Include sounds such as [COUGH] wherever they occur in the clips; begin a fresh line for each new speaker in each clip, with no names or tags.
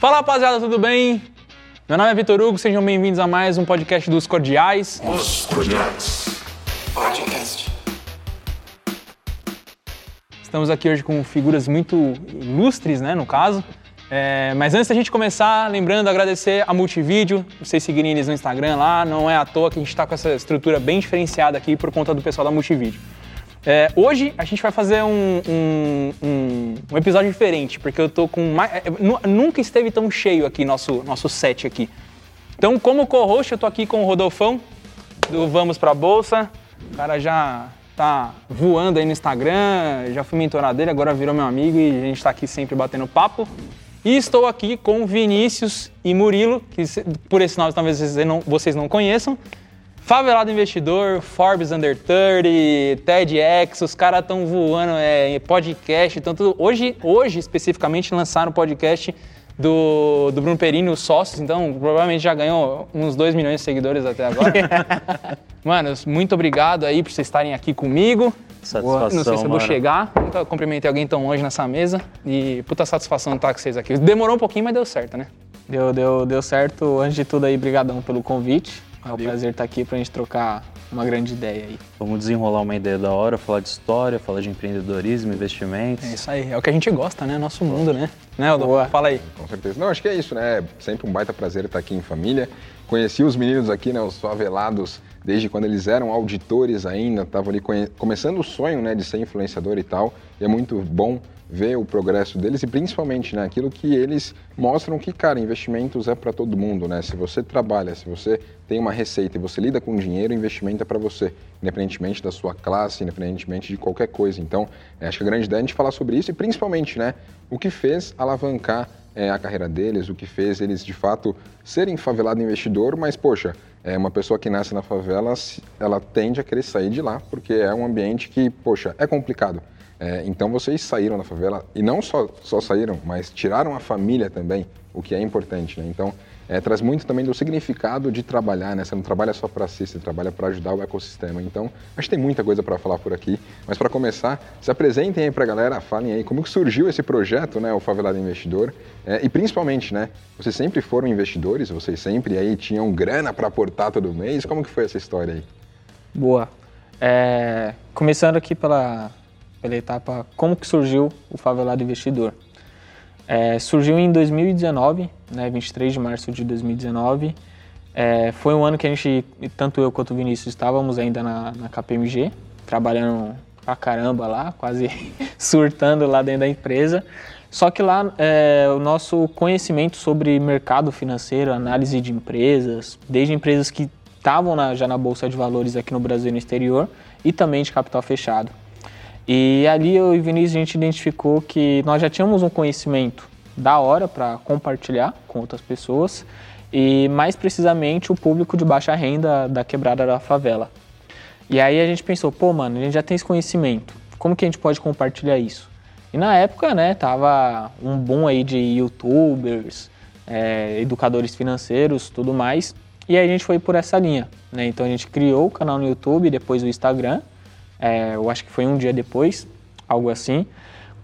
Fala rapaziada, tudo bem? Meu nome é Vitor Hugo, sejam bem-vindos a mais um podcast dos Cordiais.
Os Cordiais Podcast.
Estamos aqui hoje com figuras muito ilustres, né, no caso. É, mas antes da gente começar, lembrando, agradecer a Multivídeo, vocês seguirem eles no Instagram lá, não é à toa que a gente está com essa estrutura bem diferenciada aqui por conta do pessoal da Multivídeo. É, hoje a gente vai fazer um, um, um, um, episódio diferente, porque eu tô com mais. É, nunca esteve tão cheio aqui nosso, nosso set aqui. Então, como co-host, eu tô aqui com o Rodolfão, do Vamos Pra Bolsa. O cara já tá voando aí no Instagram, já fui mentorado dele, agora virou meu amigo e a gente tá aqui sempre batendo papo. E estou aqui com Vinícius e Murilo, que por esse nome talvez vocês não, vocês não conheçam. Favelado Investidor, Forbes Under 30, TEDx, os caras estão voando, é, podcast, tudo. Hoje, hoje, especificamente, lançaram o podcast do, do Bruno Perini, os sócios, então provavelmente já ganhou uns 2 milhões de seguidores até agora. [LAUGHS] Mano, muito obrigado aí por vocês estarem aqui comigo.
Satisfação,
Não sei se eu vou chegar, nunca cumprimentei alguém tão longe nessa mesa e puta satisfação estar com vocês aqui. Demorou um pouquinho, mas deu certo, né?
Deu, deu, deu certo. Antes de tudo aí, brigadão pelo convite. É um prazer estar aqui pra gente trocar uma grande ideia aí.
Vamos desenrolar uma ideia da hora, falar de história, falar de empreendedorismo, investimentos.
É isso aí, é o que a gente gosta, né? Nosso mundo, né? Né, Odô?
Boa.
Fala aí.
Com certeza. Não, acho que é isso, né? É sempre um baita prazer estar aqui em família. Conheci os meninos aqui, né? Os favelados, desde quando eles eram auditores ainda, estavam ali conhe- começando o sonho, né? De ser influenciador e tal. E é muito bom ver o progresso deles e principalmente, né? Aquilo que eles mostram que, cara, investimentos é para todo mundo, né? Se você trabalha, se você tem uma receita e você lida com dinheiro, investimento é para você, independentemente da sua classe, independentemente de qualquer coisa. Então, é, acho que a grande ideia é a gente falar sobre isso e principalmente, né? O que fez alavancar é, a carreira deles, o que fez eles de fato serem favelado investidor, mas poxa, é uma pessoa que nasce na favela, ela tende a querer sair de lá, porque é um ambiente que, poxa, é complicado. É, então vocês saíram da favela e não só, só saíram, mas tiraram a família também, o que é importante, né? Então é, traz muito também do significado de trabalhar, né? Você não trabalha só para si, você trabalha para ajudar o ecossistema. Então acho que tem muita coisa para falar por aqui, mas para começar, se apresentem aí para a galera, falem aí como que surgiu esse projeto, né? O Favelado Investidor É, e principalmente, né? Vocês sempre foram investidores, vocês sempre aí tinham grana para aportar todo mês. Como que foi essa história aí?
Boa. É, começando aqui pela, pela etapa como que surgiu o Favelado Investidor. É, surgiu em 2019, né, 23 de março de 2019. É, foi um ano que a gente, tanto eu quanto o Vinícius, estávamos ainda na, na KPMG, trabalhando pra caramba lá, quase [LAUGHS] surtando lá dentro da empresa. Só que lá é, o nosso conhecimento sobre mercado financeiro, análise de empresas, desde empresas que estavam já na Bolsa de Valores aqui no Brasil e no exterior, e também de capital fechado. E ali eu e o Vinícius a gente identificou que nós já tínhamos um conhecimento da hora para compartilhar com outras pessoas e mais precisamente o público de baixa renda da quebrada da favela. E aí a gente pensou, pô, mano, a gente já tem esse conhecimento, como que a gente pode compartilhar isso? E na época, né, tava um boom aí de youtubers, é, educadores financeiros, tudo mais. E aí a gente foi por essa linha, né? Então a gente criou o canal no YouTube, depois o Instagram, é, eu acho que foi um dia depois, algo assim,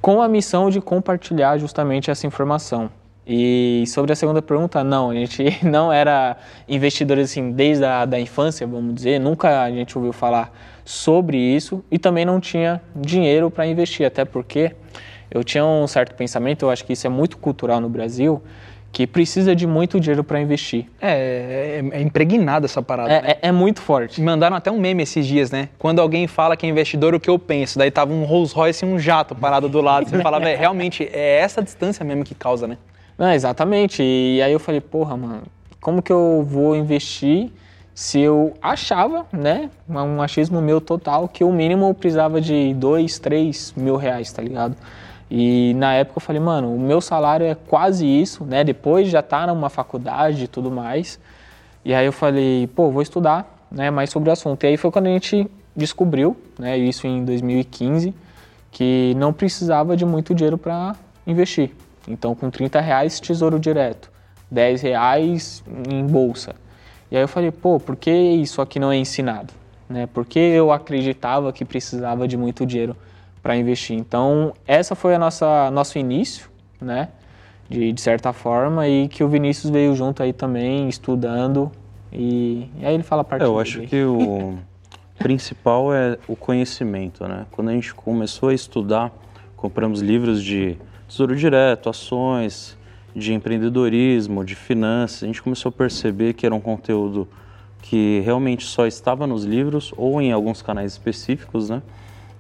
com a missão de compartilhar justamente essa informação. E sobre a segunda pergunta, não, a gente [LAUGHS] não era investidor assim desde a da infância, vamos dizer, nunca a gente ouviu falar sobre isso e também não tinha dinheiro para investir, até porque eu tinha um certo pensamento, eu acho que isso é muito cultural no Brasil, que precisa de muito dinheiro para investir.
É, é, é impregnada essa parada.
É,
né?
é- é muito forte.
Mandaram até um meme esses dias, né? Quando alguém fala que é investidor, o que eu penso? Daí tava um Rolls Royce e um jato parado do lado. Você fala, velho, realmente é essa distância mesmo que causa, né?
Não, exatamente. E aí eu falei, porra, mano, como que eu vou investir se eu achava, né, um achismo meu total, que o mínimo eu precisava de dois, três mil reais, tá ligado? E na época eu falei, mano, o meu salário é quase isso, né? Depois já tá numa faculdade e tudo mais. E aí eu falei, pô, vou estudar, né, mais sobre o assunto. E aí foi quando a gente descobriu, né, isso em 2015, que não precisava de muito dinheiro para investir. Então, com 30 reais, tesouro direto, 10 reais em bolsa. E aí eu falei, pô, por que isso aqui não é ensinado? Né? Por que eu acreditava que precisava de muito dinheiro para investir? Então, essa foi a nossa nosso início, né? de, de certa forma, e que o Vinícius veio junto aí também, estudando, e, e aí ele fala a parte
É, eu acho que o [LAUGHS] principal é o conhecimento, né? Quando a gente começou a estudar, compramos livros de tesouro direto, ações, de empreendedorismo, de finanças, a gente começou a perceber que era um conteúdo que realmente só estava nos livros ou em alguns canais específicos, né?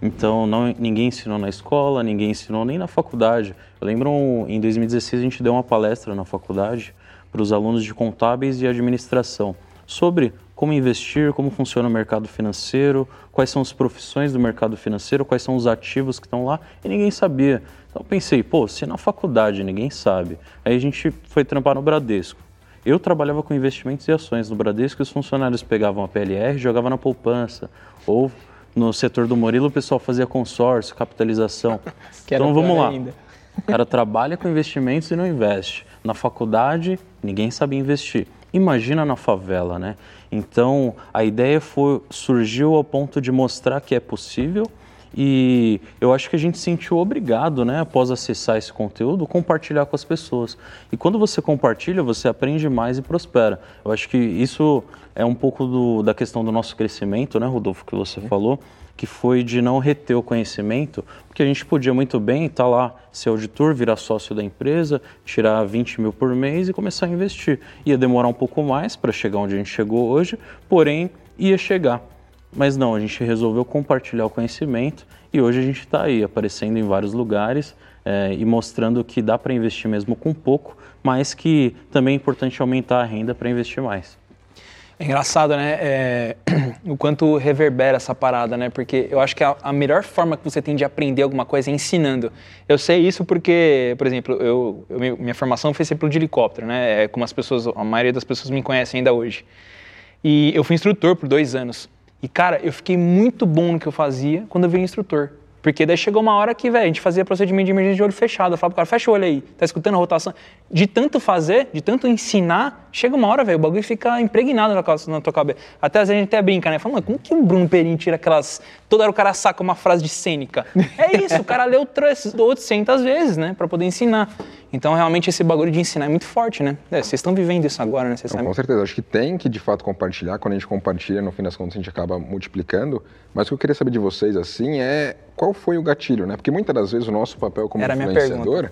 Então, não, ninguém ensinou na escola, ninguém ensinou nem na faculdade. Eu lembro em 2016 a gente deu uma palestra na faculdade para os alunos de contábeis e administração sobre como investir, como funciona o mercado financeiro, quais são as profissões do mercado financeiro, quais são os ativos que estão lá, e ninguém sabia. Então pensei, pô, se na faculdade ninguém sabe, aí a gente foi trampar no Bradesco. Eu trabalhava com investimentos e ações no Bradesco, e os funcionários pegavam a PLR e jogavam na poupança, ou no setor do Murilo o pessoal fazia consórcio, capitalização. [LAUGHS] Então vamos lá.
ainda.
O cara trabalha com investimentos e não investe. Na faculdade, ninguém sabe investir. Imagina na favela, né? Então, a ideia foi surgiu ao ponto de mostrar que é possível e eu acho que a gente se sentiu obrigado, né, após acessar esse conteúdo, compartilhar com as pessoas. E quando você compartilha, você aprende mais e prospera. Eu acho que isso é um pouco do, da questão do nosso crescimento, né, Rodolfo, que você falou, que foi de não reter o conhecimento, porque a gente podia muito bem estar lá, ser auditor, virar sócio da empresa, tirar 20 mil por mês e começar a investir. Ia demorar um pouco mais para chegar onde a gente chegou hoje, porém ia chegar. Mas não, a gente resolveu compartilhar o conhecimento e hoje a gente está aí aparecendo em vários lugares eh, e mostrando que dá para investir mesmo com pouco, mas que também é importante aumentar a renda para investir mais.
É engraçado, né? É, [CLEARS THROAT] o quanto reverbera essa parada, né? Porque eu acho que a, a, melhor forma que você tem de aprender alguma coisa é ensinando. Eu sei isso porque, por exemplo, eu, eu minha formação foi ser de helicóptero, né? É como as pessoas, a maioria das pessoas me conhecem ainda hoje. E eu fui instrutor por dois anos. E, cara, eu fiquei muito bom no que eu fazia quando eu virei instrutor. Porque daí chegou uma hora que, velho, a gente fazia procedimento de emergência de olho fechado. Eu falava pro cara, fecha o olho aí, tá escutando a rotação? De tanto fazer, de tanto ensinar, chega uma hora, velho, o bagulho fica impregnado na, na tua cabeça. Até às vezes a gente até brinca, né? Fala, como que o Bruno Perini tira aquelas. Toda hora o cara saca uma frase de cênica. É isso, o cara leu 800 vezes, né? Pra poder ensinar. Então, realmente, esse bagulho de ensinar é muito forte, né? É, vocês estão vivendo isso agora, né? Vocês
Não,
sabem.
com certeza, acho que tem que de fato compartilhar. Quando a gente compartilha, no fim das contas, a gente acaba multiplicando. Mas o que eu queria saber de vocês, assim, é qual foi o gatilho, né? Porque muitas das vezes o nosso papel como
Era
influenciador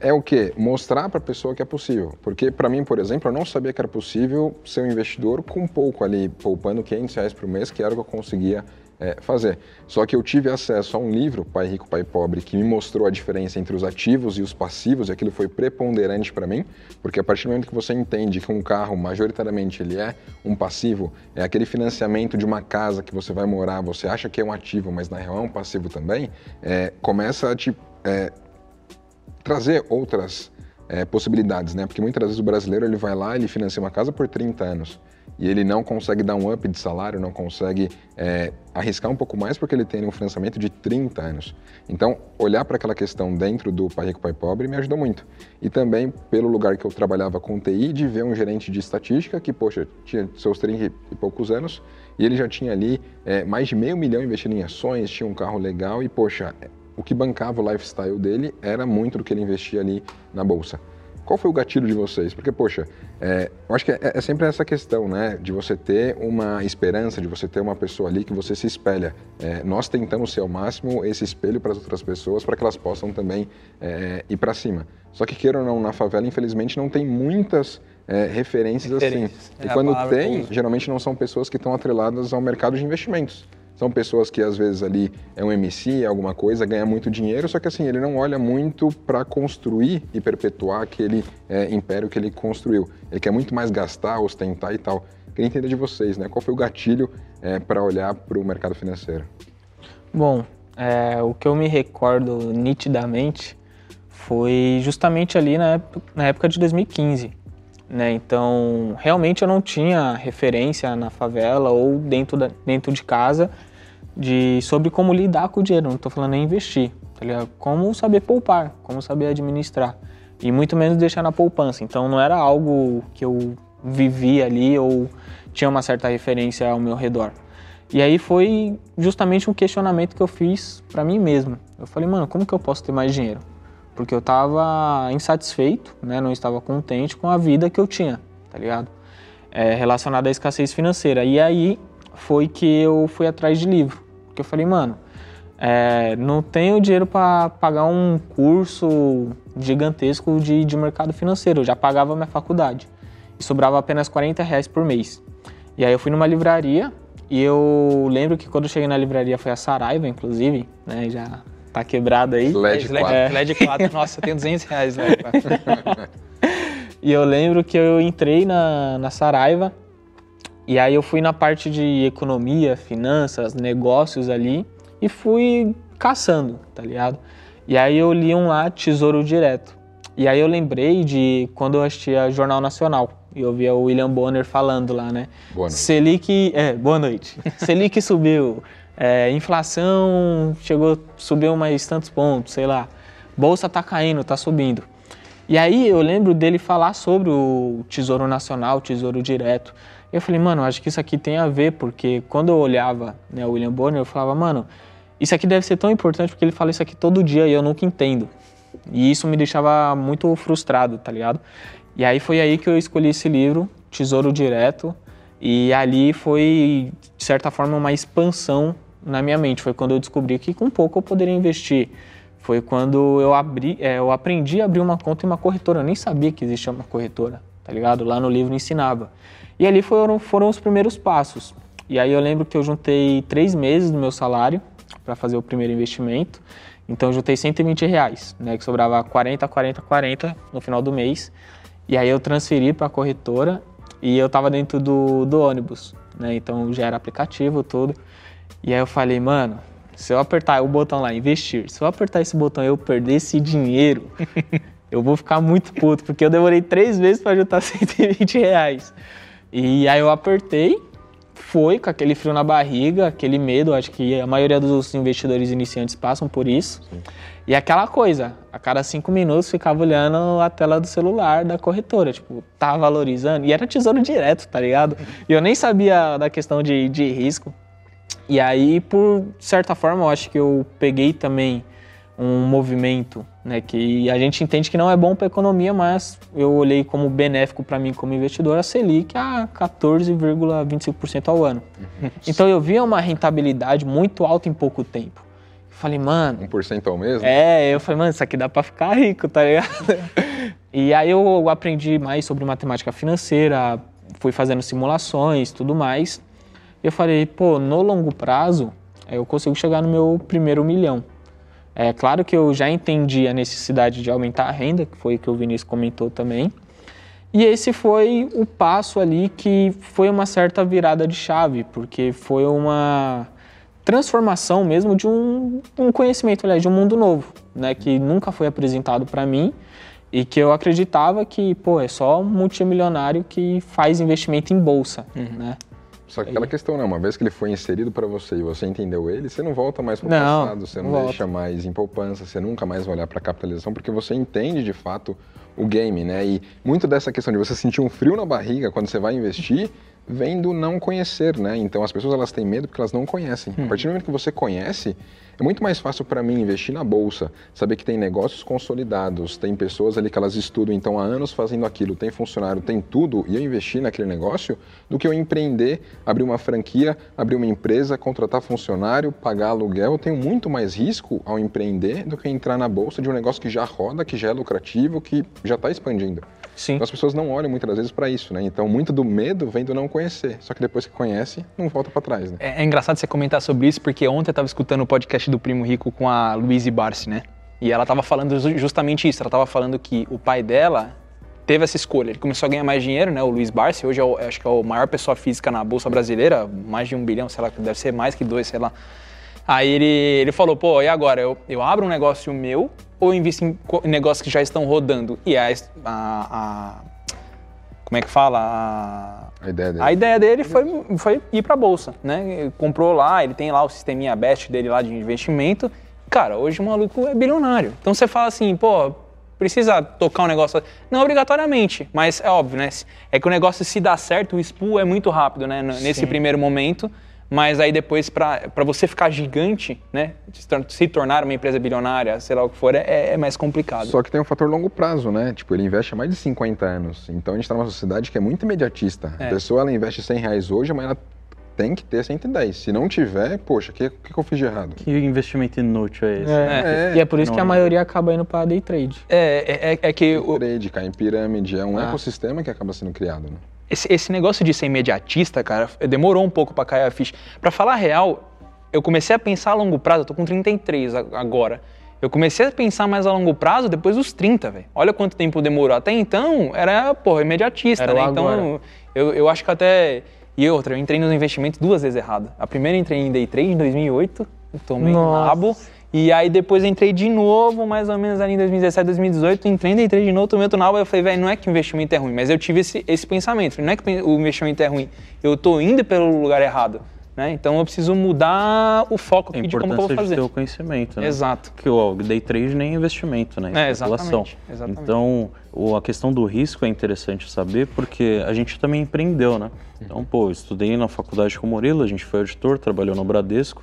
é o quê? Mostrar para a pessoa que é possível. Porque para mim, por exemplo, eu não sabia que era possível ser um investidor com pouco ali, poupando 500 reais por mês, que era o que eu conseguia é, fazer. Só que eu tive acesso a um livro, Pai Rico, Pai Pobre, que me mostrou a diferença entre os ativos e os passivos, e aquilo foi preponderante para mim, porque a partir do momento que você entende que um carro, majoritariamente, ele é um passivo, é aquele financiamento de uma casa que você vai morar, você acha que é um ativo, mas na real é um passivo também, é, começa a te é, trazer outras é, possibilidades, né? Porque muitas vezes o brasileiro ele vai lá, ele financia uma casa por 30 anos e ele não consegue dar um up de salário, não consegue é, arriscar um pouco mais porque ele tem um financiamento de 30 anos. Então, olhar para aquela questão dentro do Pai Rico, Pai Pobre me ajudou muito. E também pelo lugar que eu trabalhava com TI, de ver um gerente de estatística que, poxa, tinha seus 30 e poucos anos e ele já tinha ali é, mais de meio milhão investindo em ações, tinha um carro legal e, poxa, o que bancava o lifestyle dele era muito do que ele investia ali na bolsa. Qual foi o gatilho de vocês? Porque, poxa, é, eu acho que é, é, sempre essa questão, né? De você ter uma esperança, de você ter uma pessoa ali que você se espelha. É, nós tentamos ser ao máximo esse espelho para as outras pessoas, para que elas possam também é, ir para cima. Só que, queira ou não, na favela, infelizmente, não tem muitas é, referências,
Referências.
assim.
É
e
a
quando tem, geralmente não são pessoas que estão atreladas ao mercado de investimentos. São pessoas que às vezes ali é um MC, é alguma coisa, ganha muito dinheiro, só que assim, ele não olha muito para construir e perpetuar aquele é, império que ele construiu. Ele quer muito mais gastar, ostentar e tal. Queria entender de vocês, né? Qual foi o gatilho é, para olhar para o mercado financeiro?
Bom, é, o que eu me recordo nitidamente foi justamente ali na época, na época de 2015. Né? Então, realmente eu não tinha referência na favela ou dentro, da, dentro de casa de, sobre como lidar com o dinheiro. Não estou falando em investir, tá ligado? Como saber poupar, como saber administrar. E muito menos deixar na poupança. Então, não era algo que eu vivia ali ou tinha uma certa referência ao meu redor. E aí foi justamente um questionamento que eu fiz para mim mesmo. Eu falei, mano, como que eu posso ter mais dinheiro? Porque eu estava insatisfeito, né? Não estava contente com a vida que eu tinha, tá ligado? É, relacionada à escassez financeira. E aí foi que eu fui atrás de livro, porque eu falei, mano, é, não tenho dinheiro para pagar um curso gigantesco de, de mercado financeiro. Eu já pagava minha faculdade e sobrava apenas 40 reais por mês. E aí eu fui numa livraria e eu lembro que quando eu cheguei na livraria foi a Saraiva, inclusive, né? Já tá quebrado aí.
LED 4.
LED, LED 4, nossa, tem 200 reais 4. [LAUGHS]
E eu lembro que eu entrei na, na Saraiva e aí eu fui na parte de economia, finanças, negócios ali e fui caçando, tá ligado? E aí eu li um lá, Tesouro Direto. E aí eu lembrei de quando eu assistia Jornal Nacional e eu via o William Bonner falando lá, né?
Boa noite.
Selic, é, boa noite. [LAUGHS] Selic subiu, é, inflação chegou, subiu mais tantos pontos, sei lá. Bolsa tá caindo, tá subindo. E aí eu lembro dele falar sobre o Tesouro Nacional, Tesouro Direto. Eu falei, mano, acho que isso aqui tem a ver, porque quando eu olhava né, o William Bonner, eu falava, mano, isso aqui deve ser tão importante porque ele fala isso aqui todo dia e eu nunca entendo. E isso me deixava muito frustrado, tá ligado? E aí foi aí que eu escolhi esse livro, Tesouro Direto, e ali foi, de certa forma, uma expansão na minha mente. Foi quando eu descobri que com pouco eu poderia investir. Foi quando eu, abri, é, eu aprendi a abrir uma conta em uma corretora. Eu nem sabia que existia uma corretora, tá ligado? Lá no livro ensinava. E ali foram, foram os primeiros passos. E aí eu lembro que eu juntei três meses do meu salário para fazer o primeiro investimento. Então eu juntei 120 reais, né? Que sobrava 40, 40, 40 no final do mês. E aí eu transferi para a corretora e eu tava dentro do, do ônibus, né? Então já era aplicativo, tudo. E aí eu falei, mano, se eu apertar o botão lá, investir, se eu apertar esse botão e eu perder esse dinheiro, [LAUGHS] eu vou ficar muito puto, porque eu demorei três vezes para juntar [LAUGHS] 120 reais. E aí eu apertei, foi com aquele frio na barriga, aquele medo, acho que a maioria dos investidores iniciantes passam por isso. E aquela coisa, a cada cinco minutos ficava olhando a tela do celular da corretora, tipo, tá valorizando. E era tesouro direto, tá ligado? E eu nem sabia da questão de, de risco. E aí, por certa forma, eu acho que eu peguei também um movimento, né, que a gente entende que não é bom para a economia, mas eu olhei como benéfico para mim como investidor a Selic a 14,25% ao ano. Então eu via uma rentabilidade muito alta em pouco tempo. Eu falei, mano,
1% ao mês?
é, eu falei, mano, isso aqui dá pra ficar rico, tá ligado? [LAUGHS] e aí eu aprendi mais sobre matemática financeira, fui fazendo simulações, tudo mais. E eu falei, pô, no longo prazo, eh, eu consigo chegar no meu primeiro milhão. É claro que eu já entendi a necessidade de aumentar a renda, que foi o que o Vinícius comentou também. E esse foi o passo ali que foi uma certa virada de chave, porque foi uma transformação mesmo de um, um conhecimento, aliás, de um mundo novo, né, que nunca foi apresentado para mim e que eu acreditava que, pô, é só um multimilionário que faz investimento em bolsa, né?
Só que aquela questão, né? Uma vez que ele foi inserido para você e você entendeu ele, você não volta mais para o passado, você
não
não,
volta.
deixa mais em poupança, você nunca mais vai olhar para capitalização, porque você entende de fato o game, né? E muito dessa questão de você sentir um frio na barriga quando você vai investir vem do não conhecer, né? Então as pessoas elas têm medo porque elas não conhecem. A partir do momento que você conhece, é muito mais fácil para mim investir na bolsa, saber que tem negócios consolidados, tem pessoas ali que elas estudam então há anos fazendo aquilo, tem funcionário, tem tudo, e eu investir naquele negócio, do que eu empreender, abrir uma franquia, abrir uma empresa, contratar funcionário, pagar aluguel. Eu tenho muito mais risco ao empreender do que entrar na bolsa de um negócio que já roda, que já é lucrativo, que já está expandindo.
Sim.
Então as pessoas não olham muitas das vezes para isso, né? Então muito do medo vem do não conhecer. Só que depois que conhece, não volta para trás, né?
É, é engraçado você comentar sobre isso, porque ontem eu tava escutando o podcast do Primo Rico com a Luíse Barsi, né? E ela tava falando ju- justamente isso. Ela tava falando que o pai dela teve essa escolha. Ele começou a ganhar mais dinheiro, né? O Luiz Barsi, hoje é o, acho que é o maior pessoa física na Bolsa Brasileira, mais de um bilhão, sei lá, deve ser mais que dois, sei lá. Aí ele, ele falou, pô, e agora? Eu, eu abro um negócio meu ou eu invisto em, negócios que já estão rodando? E a, a- a- como é que fala? A,
A ideia dele.
a ideia dele foi, foi ir para a bolsa, né? Ele comprou lá, ele tem lá o sisteminha best dele lá de investimento. Cara, hoje o maluco é bilionário. Então você fala assim, pô, precisa tocar um negócio. Não obrigatoriamente, mas é óbvio, né? É que o negócio se dá certo, o spool é muito rápido, né? N- Nesse primeiro momento. Mas aí depois, para você ficar gigante, né, se tor- se tornar uma empresa bilionária, sei lá o que for, é, é mais complicado.
Só que tem um fator longo prazo, né? Tipo, ele investe há mais de 50 anos. Então a gente está numa sociedade que é muito imediatista.
É.
A pessoa ela investe 100 reais hoje, mas ela tem que ter 110. Se não tiver, poxa, o que, que, que eu fiz de errado?
Que investimento inútil é esse?
É.
É.
E é por isso que a maioria acaba indo pra day trade.
É, é, é que o-
Trade, cai em pirâmide, é um
Ah.
ecossistema que acaba sendo criado, né?
Esse, esse negócio de ser imediatista, cara, demorou um pouco pra cair a ficha. Pra falar a real, eu comecei a pensar a longo prazo, eu tô com 33 a- agora. Eu comecei a pensar mais a longo prazo depois dos 30, velho. Olha quanto tempo demorou. Até então, era, porra, imediatista,
Era
né? Então, eu, eu acho que até... E outra, eu entrei nos investimentos duas vezes errado. A primeira eu entrei em day trade em 2008, tomei um
Nossa.
nabo. E aí depois entrei de novo, mais ou menos ali em 2017, 2018, entrei trade de novo, tomei outro nabo. Eu falei, velho, não é que o investimento é ruim, mas eu tive esse, esse pensamento. Não é que o investimento é ruim, eu tô indo pelo lugar errado. Né? Então eu preciso mudar o foco aqui de como que eu vou
de
fazer.
ter o conhecimento, né?
Exato.
Porque o day trade nem é investimento, né?
É,
especulação.
exatamente, exatamente.
Então, o- a questão do risco é interessante saber porque a gente também empreendeu, né? Então, pô, eu estudei na faculdade com o Murilo, a gente foi auditor, trabalhou no Bradesco.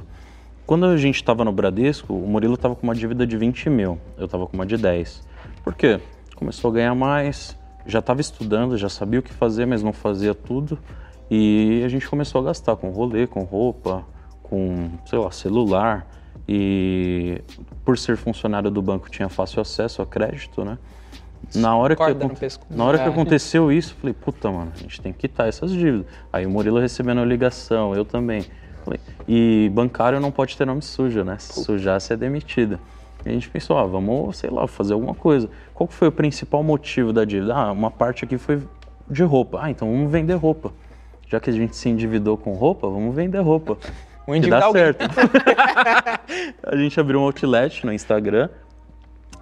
Quando a gente estava no Bradesco, o Murilo estava com uma dívida de 20 mil, eu estava com uma de 10. Por quê? Começou a ganhar mais, já estava estudando, já sabia o que fazer, mas não fazia tudo. E a gente começou a gastar com rolê, com roupa, com, sei lá, celular. E por ser funcionário do banco, tinha fácil acesso a crédito, né? Na hora, que, na hora que
É.
aconteceu isso, eu falei, puta, mano, a gente tem que quitar essas dívidas. Aí o Murilo recebendo a ligação, eu também. E bancário não pode ter nome sujo, né? Se sujar, você é demitida. E a gente pensou, ah, vamos, sei lá, fazer alguma coisa. Qual foi o principal motivo da dívida? Ah, uma parte aqui foi de roupa. Ah, então vamos vender roupa. Já que a gente se endividou com roupa, vamos vender roupa. [LAUGHS]
Vou
Que dá
alguém.
certo. [LAUGHS] a gente abriu um outlet no Instagram,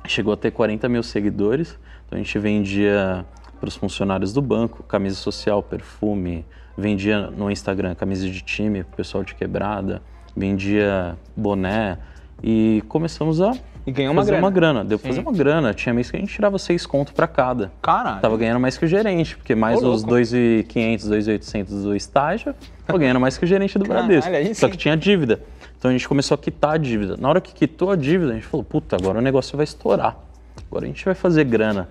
chegou a ter 40 mil seguidores. Então a gente vendia para os funcionários do banco camisa social, perfume, vendia no Instagram camisa de time, pro pessoal de quebrada, vendia boné e começamos a
E ganhou uma
fazer
grana.
uma grana. Deu pra
Sim.
fazer uma grana. Tinha mês que a gente tirava seis conto para cada.
Caralho.
Tava ganhando mais que o gerente, porque mais
Ô,
os
louco.
2.500, 2.800 do estágio, tava ganhando mais que o gerente do
Caralho,
Bradesco.
aí
Só que tinha dívida. Então a gente começou a quitar a dívida. Na hora que quitou a dívida, a gente falou, puta, agora o negócio vai estourar. Agora a gente vai fazer grana.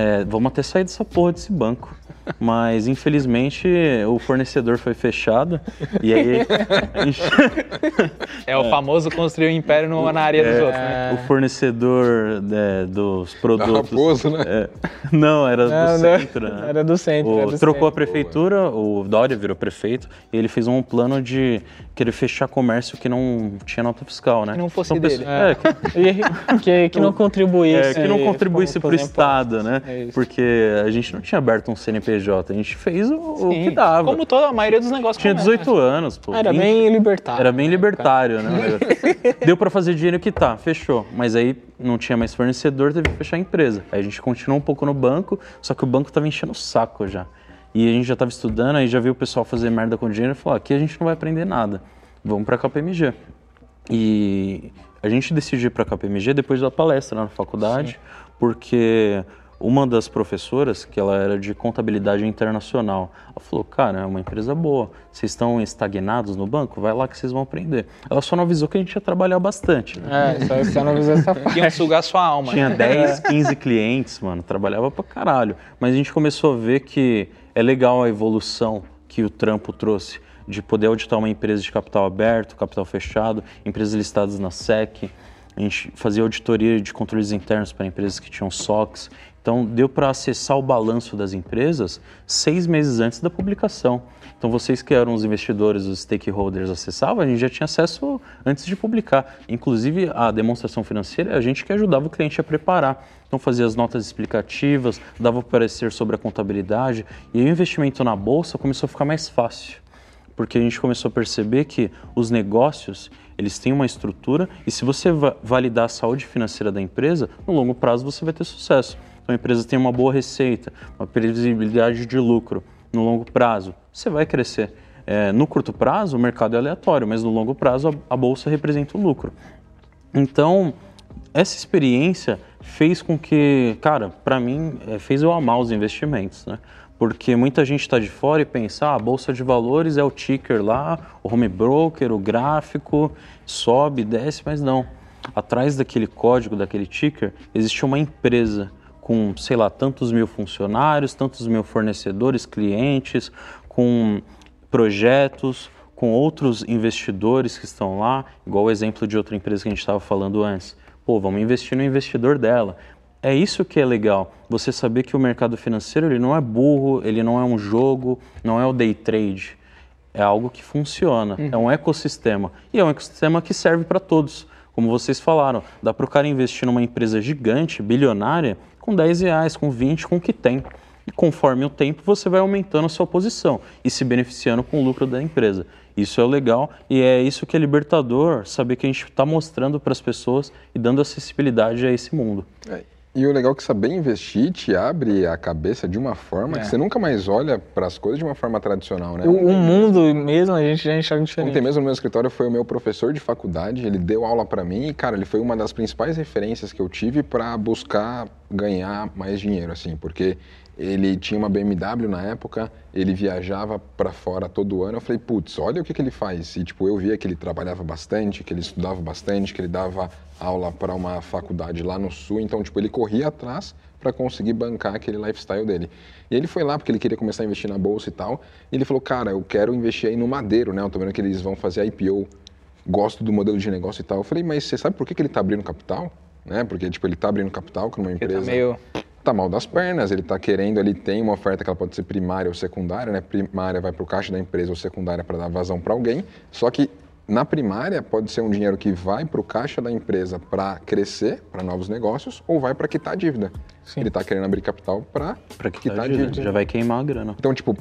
É, vamos até sair dessa porra desse banco. Mas, infelizmente, o fornecedor foi fechado. E aí, a
É o famoso construir um império no- na área dos outros, né?
o fornecedor né, dos
Da
produtos...
Raposo, né?
É, não, era
Não,
do
não.
centro. né?
Era do centro.
O-
era do
trocou a
centro.
prefeitura, o Dória virou prefeito, e ele fez um plano de querer fechar comércio que não tinha nota fiscal, né?
Que não fosse
pesso-
dele.
É, que, [LAUGHS]
E que, que não contribuísse.
é, que não contribuísse para o Estado, né?
É.
Porque a gente não tinha aberto um CNPJ, a gente fez o, o que dava.
Como toda a maioria dos negócios.
Tinha
começa.
18 anos, pô.
Era
20.
bem libertário.
Era bem libertário, né? [LAUGHS] Deu pra fazer dinheiro que tá, fechou. Mas aí não tinha mais fornecedor, teve que fechar a empresa. Aí a gente continuou um pouco no banco, só que o banco tava enchendo o saco já. E a gente já tava estudando, aí já viu o pessoal fazer merda com dinheiro e falou: aqui a gente não vai aprender nada. Vamos pra KPMG. E a gente decidiu ir pra KPMG depois da palestra na faculdade, porque uma das professoras, que ela era de contabilidade internacional, ela falou: Cara, é uma empresa boa, vocês estão estagnados no banco? Vai lá que vocês vão aprender. Ela só não avisou que a gente ia trabalhar bastante. Né?
É, só, só não avisou essa parte. [LAUGHS]
Iam sugar sua alma.
Tinha 10, 15 [LAUGHS] clientes, mano, trabalhava pra caralho. Mas a gente começou a ver que é legal a evolução que o trampo trouxe de poder auditar uma empresa de capital aberto, capital fechado, empresas listadas na SEC. A gente fazia auditoria de controles internos para empresas que tinham SOX. Então, deu para acessar o balanço das empresas seis meses antes da publicação. Então, vocês que eram os investidores, os stakeholders acessavam, a gente já tinha acesso antes de publicar. Inclusive, a demonstração financeira, a gente que ajudava o cliente a preparar. Então, fazia as notas explicativas, dava parecer sobre a contabilidade. E o investimento na bolsa começou a ficar mais fácil porque a gente começou a perceber que os negócios eles têm uma estrutura e se você va- validar a saúde financeira da empresa, no longo prazo você vai ter sucesso. Então a empresa tem uma boa receita, uma previsibilidade de lucro no longo prazo, você vai crescer. É, no curto prazo o mercado é aleatório, mas no longo prazo a, a bolsa representa o lucro. Então, essa experiência fez com que, cara, para mim, é, fez eu amar os investimentos, né? Porque muita gente está de fora e pensa, ah, a bolsa de valores é o ticker lá, o home broker, o gráfico, sobe, desce, mas não. Atrás daquele código, daquele ticker, existe uma empresa com, sei lá, tantos mil funcionários, tantos mil fornecedores, clientes, com projetos, com outros investidores que estão lá, igual o exemplo de outra empresa que a gente estava falando antes. Pô, vamos investir no investidor dela é isso que é legal. Você saber que o mercado financeiro ele não é burro, ele não é um jogo, não é o day trade. É algo que funciona, uhum. é um ecossistema. E é um ecossistema que serve para todos. Como vocês falaram, dá para o cara investir numa empresa gigante, bilionária, com 10 reais, com 20, com o que tem. E conforme o tempo, você vai aumentando a sua posição e se beneficiando com o lucro da empresa. Isso é legal e é isso que é libertador, saber que a gente está mostrando para as pessoas e dando acessibilidade a esse mundo.
É. E o legal é que saber investir te abre a cabeça de uma forma é. que você nunca mais olha para as coisas de uma forma tradicional, né?
O, o, mundo mesmo a gente já enxerga diferente.
Ontem mesmo no meu escritório foi o meu professor de faculdade, ele deu aula para mim e, cara, ele foi uma das principais referências que eu tive para buscar ganhar mais dinheiro, assim, porque ele tinha uma BMW na época, ele viajava para fora todo ano. Eu falei, putz, olha o que, que ele faz. E tipo, eu via que ele trabalhava bastante, que ele estudava bastante, que ele dava aula para uma faculdade lá no sul. Então, tipo, ele corria atrás para conseguir bancar aquele lifestyle dele. E ele foi lá porque ele queria começar a investir na bolsa e tal. E ele falou, cara, eu quero investir aí no Madeiro, né? Eu tô vendo que eles vão fazer IPO. Gosto do modelo de negócio e tal. Eu falei, mas você sabe por que, que ele está abrindo capital? Né? Porque, tipo, ele está abrindo capital com uma empresa... Ele tá
meio
tá mal das pernas, ele está querendo, ele tem uma oferta que ela pode ser primária ou secundária, né? Primária vai para o caixa da empresa ou secundária para dar vazão para alguém. Só que na primária pode ser um dinheiro que vai para o caixa da empresa para crescer, para novos negócios, ou vai para quitar a dívida. Sim. Ele está querendo abrir capital para quitar, quitar a dívida.
Já vai queimar a grana.
Então, tipo,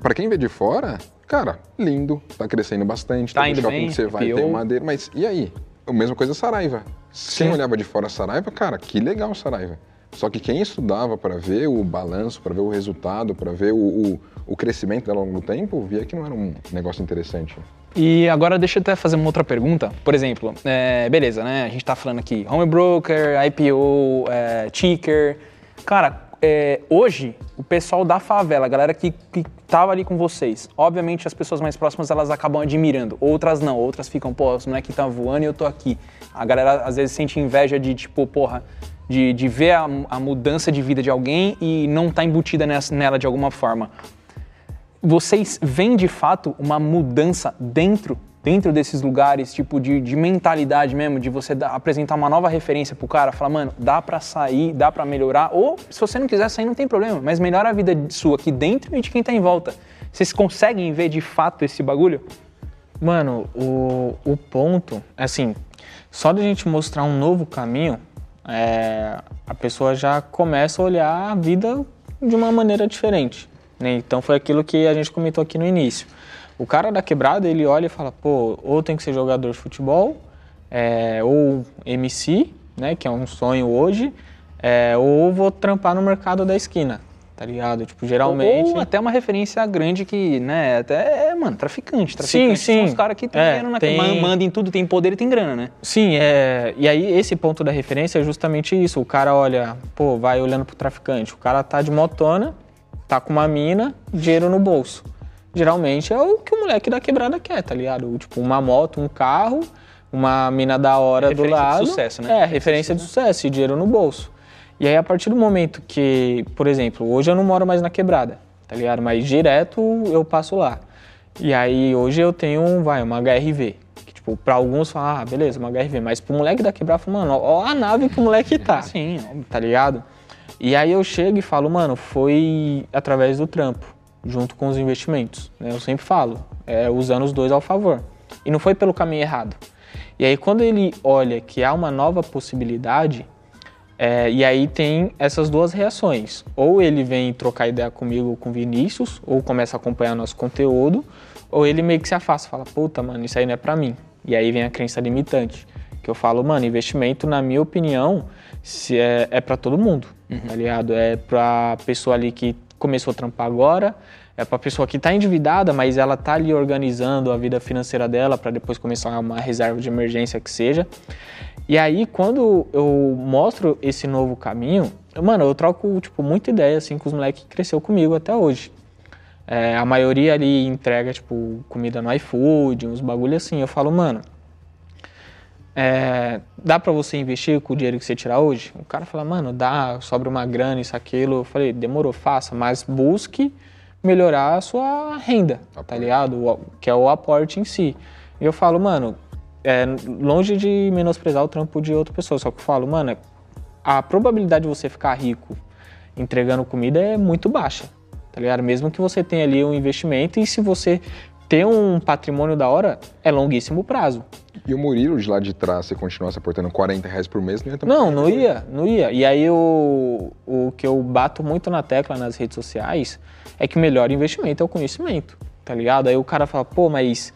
para quem vê de fora, cara, lindo, está crescendo bastante,
tá indo shopping bem,
que você vai, tem madeira, mas e aí? A mesma coisa Saraiva. Sim. Quem olhava de fora Saraiva, cara, que legal Saraiva. Só que quem estudava para ver o balanço, para ver o resultado, para ver o, o, o, crescimento dela ao longo do tempo, via que não era um negócio interessante.
E agora deixa eu até fazer uma outra pergunta. Por exemplo, é, beleza, né? A gente está falando aqui home broker, IPO, é, ticker. Cara, é, hoje o pessoal da favela, a galera que, que tava ali com vocês, obviamente as pessoas mais próximas elas acabam admirando, outras não, outras ficam, pô, os moleques tá voando e eu tô aqui. A galera às vezes sente inveja de tipo, porra, de, de ver a, a, mudança de vida de alguém e não estar tá embutida nessa, nela de alguma forma. Vocês veem de fato uma mudança dentro dentro desses lugares, tipo de, de mentalidade mesmo, de você apresentar uma nova referência pro cara, falar, mano, dá para sair, dá para melhorar, ou se você não quiser sair, não tem problema, mas melhora a vida sua aqui dentro e de quem tá em volta. Vocês conseguem ver de fato esse bagulho?
Mano, o, o ponto, assim, só de a gente mostrar um novo caminho, é, a pessoa já começa a olhar a vida de uma maneira diferente. Né? Então foi aquilo que a gente comentou aqui no início. O cara da quebrada, ele olha e fala, pô, ou tem que ser jogador de futebol, é, ou MC, né, que é um sonho hoje, é, ou vou trampar no mercado da esquina tá ligado? Tipo, geralmente.
Ou até uma referência grande que, né, até é, mano, traficante. Traficante
sim, sim.
são os caras que têm é, dinheiro, né? Tem... Manda em tudo, tem poder e tem grana, né?
Sim, é. E aí, esse ponto da referência é justamente isso. O cara olha, pô, vai olhando pro traficante. O cara tá de motona, tá com uma mina, dinheiro no bolso. Geralmente é o que o moleque da quebrada quer, tá ligado? Tipo, uma moto, um carro, uma mina da hora é do lado.
De sucesso, né?
É, referência de sucesso e dinheiro no bolso. E aí, a partir do momento que, por exemplo, hoje eu não moro mais na quebrada, tá ligado? Mas direto eu passo lá. E aí, hoje eu tenho, vai, uma HRV. Que, tipo, pra alguns falam, ah, beleza, uma HRV. Mas pro moleque da quebrada, fala, mano, ó a nave que o moleque tá. [LAUGHS]
Sim,
tá ligado? E aí eu chego e falo, mano, foi através do trampo, junto com os investimentos. Né? Eu sempre falo, é, usando os dois ao favor. E não foi pelo caminho errado. E aí, quando ele olha que há uma nova possibilidade, é, e aí tem essas duas reações. Ou ele vem trocar ideia comigo com Vinícius, ou começa a acompanhar nosso conteúdo, ou ele meio que se afasta, fala, puta, mano, isso aí não é pra mim. E aí vem a crença limitante. Que eu falo, mano, investimento, na minha opinião, se é, é para todo mundo, uhum. tá ligado? É pra pessoa ali que começou a trampar agora, é pra pessoa que tá endividada, mas ela tá ali organizando a vida financeira dela para depois começar uma reserva de emergência que seja. E aí, quando eu mostro esse novo caminho, mano, eu troco, tipo, muita ideia, assim, com os moleques que cresceu comigo até hoje. É, a maioria ali entrega, tipo, comida no iFood, uns bagulho assim. Eu falo, mano, é, dá pra você investir com o dinheiro que você tirar hoje? O cara fala, mano, dá, sobra uma grana, isso, aquilo. Eu falei, demorou, faça, mas busque melhorar a sua renda, tá ligado? O- Que é o aporte em si. E eu falo, mano, é, longe de menosprezar o trampo de outra pessoa, só que eu falo, mano, a probabilidade de você ficar rico entregando comida é muito baixa, tá ligado? Mesmo que você tenha ali um investimento e se você ter um patrimônio da hora, é longuíssimo prazo.
E o Murilo de lá de trás, se continuasse aportando 40 reais por mês, não ia
Não, não ia, não ia. E aí o, o que eu bato muito na tecla nas redes sociais é que o melhor investimento é o conhecimento, tá ligado? Aí o cara fala, pô, mas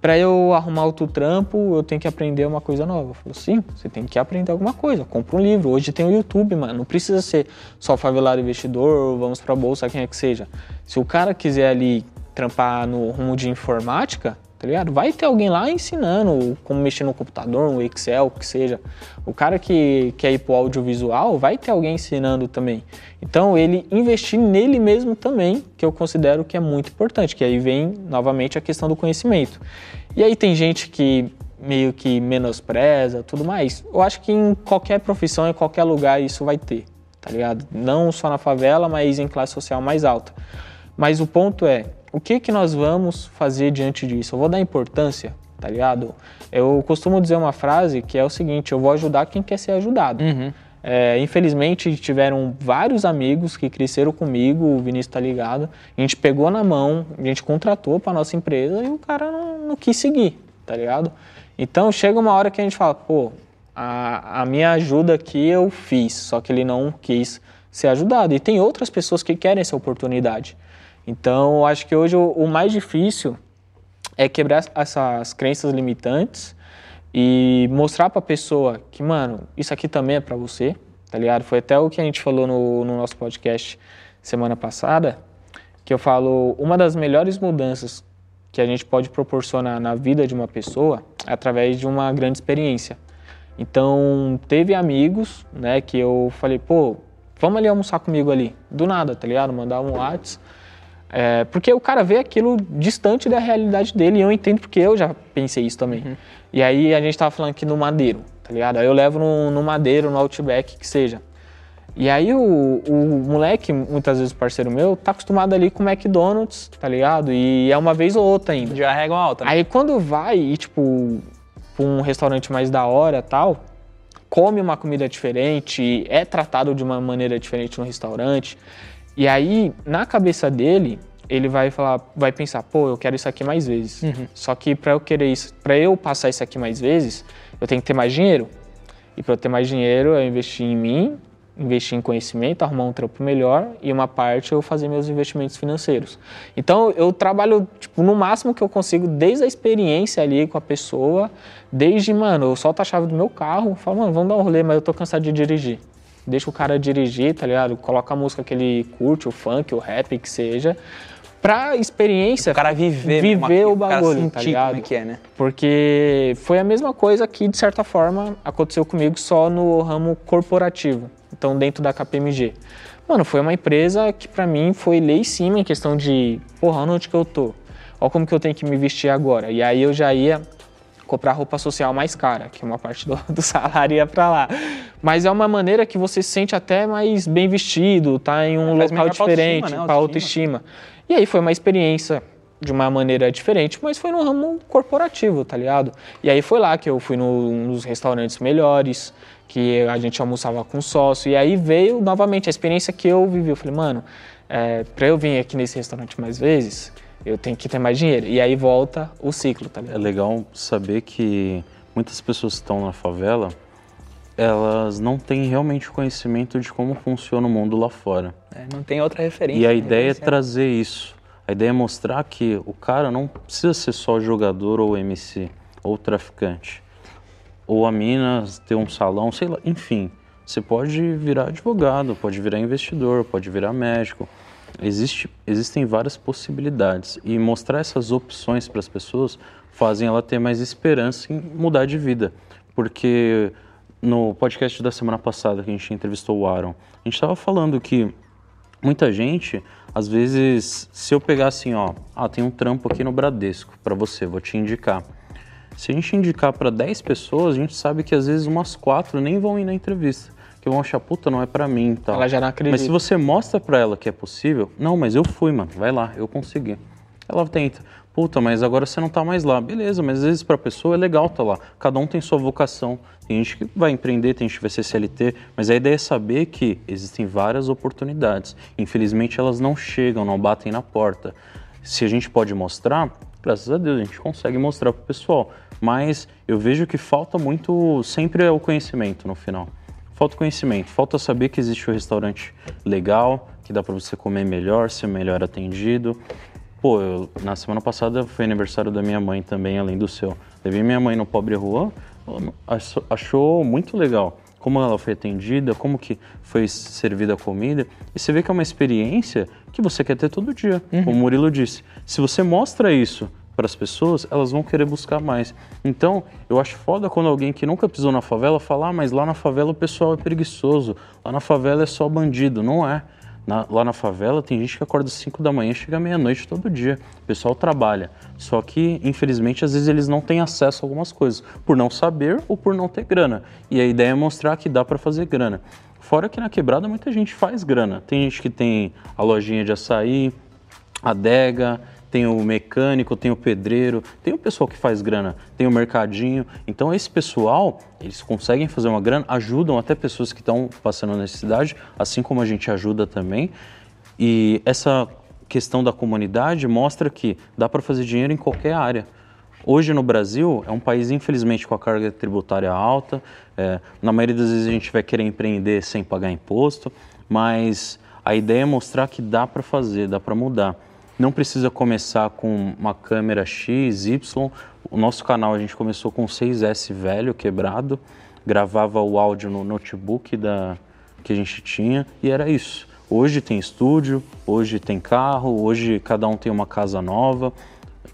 para eu arrumar outro trampo, eu tenho que aprender uma coisa nova. Eu falo, sim, você tem que aprender alguma coisa. Compra um livro. Hoje tem o YouTube, mano. Não precisa ser só favelado investidor, vamos pra bolsa, quem é que seja. Se o cara quiser ali trampar no rumo de informática, tá ligado? Vai ter alguém lá ensinando como mexer no computador, no Excel, o que seja. O cara que quer ir pro audiovisual, vai ter alguém ensinando também. Então, ele investir nele mesmo também, que eu considero que é muito importante, que aí vem novamente a questão do conhecimento. E aí tem gente que meio que menospreza, tudo mais. Eu acho que em qualquer profissão, em qualquer lugar, isso vai ter, tá ligado? Não só na favela, mas em classe social mais alta. Mas o ponto é, o que que nós vamos fazer diante disso? Eu vou dar importância, tá ligado? Eu costumo dizer uma frase que é o seguinte: eu vou ajudar quem quer ser ajudado. É, infelizmente tiveram vários amigos que cresceram comigo, o Vinícius tá ligado. A gente pegou na mão, a gente contratou para nossa empresa e o cara não, não quis seguir, tá ligado? Então chega uma hora que a gente fala, pô, a, a minha ajuda aqui eu fiz, só que ele não quis ser ajudado. E tem outras pessoas que querem essa oportunidade. Então acho que hoje o, o mais difícil é quebrar essas crenças limitantes e mostrar pra pessoa que, mano, isso aqui também é pra você, tá ligado? Foi até o que a gente falou no, no nosso podcast semana passada, que eu falo, uma das melhores mudanças que a gente pode proporcionar na vida de uma pessoa é através de uma grande experiência. Então, teve amigos, né, que eu falei, pô, vamos ali almoçar comigo ali. Do nada, tá ligado? Mandar um WhatsApp. É, porque o cara vê aquilo distante da realidade dele e eu entendo porque eu já pensei isso também. E aí a gente tava falando aqui no Madeiro, tá ligado? Aí eu levo no, no Madeiro, no Outback, que seja. E aí o, o moleque, muitas vezes parceiro meu, tá acostumado ali com McDonald's, tá ligado? E é uma vez ou outra ainda.
Já régua alta. né?
Aí quando vai e, tipo, pra um restaurante mais da hora tal, come uma comida diferente, é tratado de uma maneira diferente no restaurante. E aí, na cabeça dele, ele vai falar, vai pensar, pô, eu quero isso aqui mais vezes. Só que para eu querer isso, para eu passar isso aqui mais vezes, eu tenho que ter mais dinheiro. E para eu ter mais dinheiro, eu investir em mim, investir em conhecimento, arrumar um trampo melhor e uma parte eu fazer meus investimentos financeiros. Então eu trabalho tipo no máximo que eu consigo desde a experiência ali com a pessoa, desde, mano, eu solto a chave do meu carro, falo, mano, vamos dar um rolê, mas eu tô cansado de dirigir. Deixa o cara dirigir, tá ligado? Coloca a música que ele curte, o funk, o rap, que seja, pra experiência.
O cara viver,
viver
aquilo,
o bagulho,
o
tá ligado?
é que é, né?
Porque foi a mesma coisa que, de certa forma, aconteceu comigo só no ramo corporativo. Então, dentro da KPMG. Mano, foi uma empresa que pra mim foi lei em cima em questão de, porra, onde que eu tô? Olha como que eu tenho que me vestir agora. E aí eu já ia comprar roupa social mais cara, que uma parte do, do salário ia pra lá. Mas é uma maneira que você se sente até mais bem vestido, tá em um
Faz
local
melhor pra
diferente,
autoestima, né?
autoestima. E aí foi uma experiência de uma maneira diferente, mas foi no ramo corporativo, tá ligado? E aí foi lá que eu fui no, nos restaurantes melhores, que a gente almoçava com sócio, e aí veio novamente a experiência que eu vivi. Eu falei, mano, é, pra eu vir aqui nesse restaurante mais vezes, eu tenho que ter mais dinheiro. E aí volta o ciclo, tá
É legal saber que muitas pessoas que estão na favela, elas não têm realmente conhecimento de como funciona o mundo lá fora.
É, não tem outra referência.
E a
né?
ideia é trazer isso. A ideia é mostrar que o cara não precisa ser só jogador ou MC ou traficante. Ou a mina ter um salão, sei lá, enfim. Você pode virar advogado, pode virar investidor, pode virar médico. Existe, existem várias possibilidades. E mostrar essas opções para as pessoas fazem ela ter mais esperança em mudar de vida. porque no podcast da semana passada que a gente entrevistou o Aaron, a gente estava falando que muita gente, às vezes, se eu pegar assim, ó, ah, tem um trampo aqui no Bradesco para você, vou te indicar. Se a gente indicar para 10 pessoas, a gente sabe que às vezes umas quatro nem vão ir na entrevista. Que vão achar, puta, não é para mim e tal.
Ela já não acredita.
Mas se você mostra para ela que é possível, não, mas eu fui, mano, vai lá, eu consegui. Ela tenta, puta, mas agora você não tá mais lá. Beleza, mas às vezes pra pessoa é legal tá lá. Cada um tem sua vocação. Tem gente que vai empreender, tem gente que vai ser CLT, mas a ideia é saber que existem várias oportunidades. Infelizmente elas não chegam, não batem na porta. Se a gente pode mostrar, graças a Deus a gente consegue mostrar pro pessoal. Mas eu vejo que falta muito, sempre é o conhecimento no final. Falta conhecimento, falta saber que existe um restaurante legal, que dá para você comer melhor, ser melhor atendido. Pô, eu, na semana passada foi aniversário da minha mãe também, além do seu. Levei minha mãe no Pobre Rua, achou, muito legal como ela foi atendida, como que foi servida a comida. E você vê que é uma experiência que você quer ter todo dia, como o Murilo disse. Se você mostra isso para as pessoas, elas vão querer buscar mais. Então, eu acho foda quando alguém que nunca pisou na favela fala, ah, mas lá na favela o pessoal é preguiçoso, lá na favela é só bandido. Não é. Na, lá na favela tem gente que acorda às 5 da manhã e chega meia-noite todo dia. O pessoal trabalha. Só que, infelizmente, às vezes eles não têm acesso a algumas coisas, por não saber ou por não ter grana. E a ideia é mostrar que dá para fazer grana. Fora que na quebrada muita gente faz grana. Tem gente que tem a lojinha de açaí, adega, tem o mecânico, tem o pedreiro, tem o pessoal que faz grana, tem o mercadinho. Então esse pessoal, eles conseguem fazer uma grana, ajudam até pessoas que estão passando necessidade, assim como a gente ajuda também. E essa questão da comunidade mostra que dá para fazer dinheiro em qualquer área. Hoje no Brasil é um país infelizmente com a carga tributária alta. É, na maioria das vezes a gente vai querer empreender sem pagar imposto, mas a ideia é mostrar que dá para fazer, dá para mudar. Não precisa começar com uma câmera X, Y. O nosso canal a gente começou com 6S velho, quebrado, gravava o áudio no notebook da, que a gente tinha e era isso. Hoje tem estúdio, hoje tem carro, hoje cada um tem uma casa nova,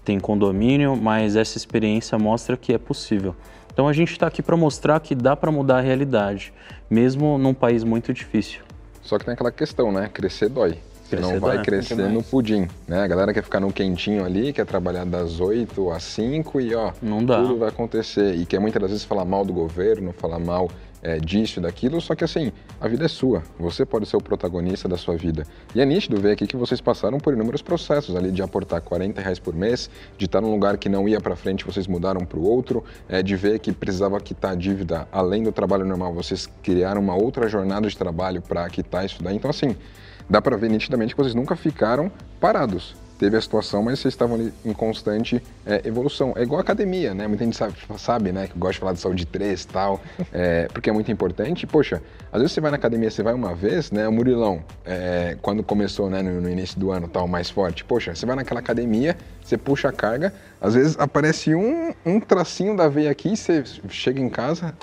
tem condomínio, mas essa experiência mostra que é possível. Então a gente está aqui para mostrar que dá para mudar a realidade, mesmo num país muito difícil.
Só que tem aquela questão, né? Crescer dói.
Crescer
não vai crescer no pudim, né? A galera quer ficar no quentinho ali, quer trabalhar das 8 às 5 e ó,
Não dá.
tudo vai acontecer. E quer muitas vezes falar mal do governo, falar mal é, disso e daquilo, só que assim, a vida é sua. Você pode ser o protagonista da sua vida. E é nítido ver aqui que vocês passaram por inúmeros processos ali de aportar 40 reais por mês, de estar num lugar que não ia para frente, vocês mudaram para o outro, é, de ver que precisava quitar a dívida além do trabalho normal, vocês criaram uma outra jornada de trabalho para quitar isso daí. Então assim, dá para ver nitidamente que vocês nunca ficaram parados. Teve a situação, mas vocês estavam ali em constante é, evolução. É igual a academia, né? Muita gente sabe, sabe né? Que gosta de falar de saúde 3 e tal, [LAUGHS] é, porque é muito importante. Poxa, às vezes você vai na academia, você vai uma vez, né? O Murilão, é, quando começou né, no, no início do ano tal, mais forte, poxa, você vai naquela academia, você puxa a carga, às vezes aparece um, um tracinho da veia aqui, você chega em casa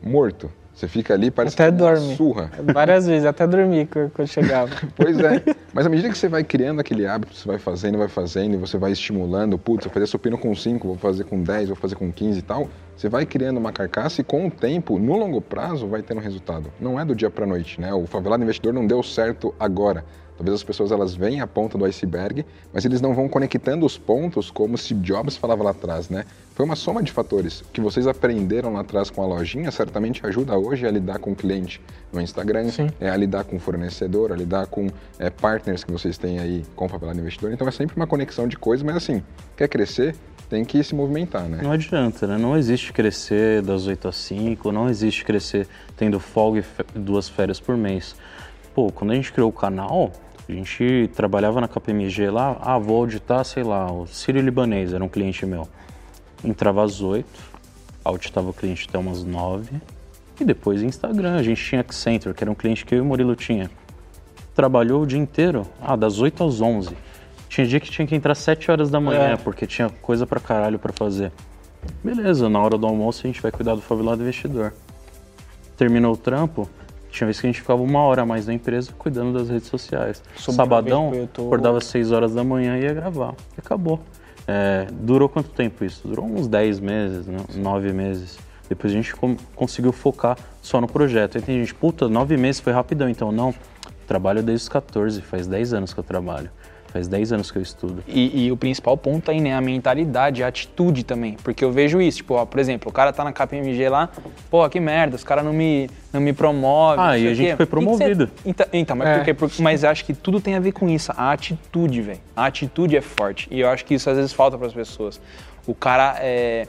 morto. Você fica ali, parece
Até
que
dorme.
surra.
Várias vezes, até dormi quando chegava. [LAUGHS]
Pois é. Mas à medida que você vai criando aquele hábito, você vai fazendo, vai fazendo, e você vai estimulando, putz, eu fazer supino com 5, vou fazer com 10, vou fazer com 15 e tal, você vai criando uma carcaça e com o tempo, no longo prazo, vai tendo resultado. Não é do dia para noite, né? O favelado investidor não deu certo agora. Talvez as pessoas elas veem a ponta do iceberg, mas eles não vão conectando os pontos como Steve Jobs falava lá atrás, né? Foi uma soma de fatores. O que vocês aprenderam lá atrás com a lojinha certamente ajuda hoje a lidar com o cliente no Instagram, é, a lidar com o fornecedor, a lidar com é, partners que vocês têm aí com o favelado investidor. Então é sempre uma conexão de coisas, mas assim, quer crescer, tem que se movimentar, né?
Não adianta, né? Não existe crescer das 8 às 5, não existe crescer tendo folga e duas férias por mês. Pô, quando a gente criou o canal, a gente trabalhava na KPMG lá, ah, vou auditar, sei lá, o Sírio Libanês, era um cliente meu. Entrava às 8, auditava o cliente até umas 9, e depois Instagram, a gente tinha Accenture, que era um cliente que eu e o Murilo tinha. Trabalhou o dia inteiro, ah, das 8 às 11. Tinha dia que tinha que entrar 7 horas da manhã,
É.
porque tinha coisa pra caralho pra fazer. Beleza, na hora do almoço a gente vai cuidar do favelado investidor. Terminou o trampo, tinha vez que a gente ficava uma hora a mais na empresa cuidando das redes sociais.
Sobrou
Sabadão, acordava às 6 horas da manhã e ia gravar. E acabou. É, durou quanto tempo isso? Durou uns 10 meses, né? 9 meses. Depois a gente conseguiu focar só no projeto. Aí tem gente, puta, nove meses foi rapidão. Então, não, trabalho desde os 14, faz 10 anos que eu trabalho. Faz 10 anos que eu estudo.
E, e o principal ponto aí, né, a mentalidade, a atitude também. Porque eu vejo isso, tipo, ó, por exemplo, o cara tá na KPMG lá, pô, que merda, os caras não me, não me promovem.
Ah, e a gente foi
que
promovido.
cê- Então, então, mas
É.
por quê? Por- mas acho que tudo tem a ver com isso, a atitude, velho. A atitude é forte. E eu acho que isso às vezes falta pras pessoas. O cara é.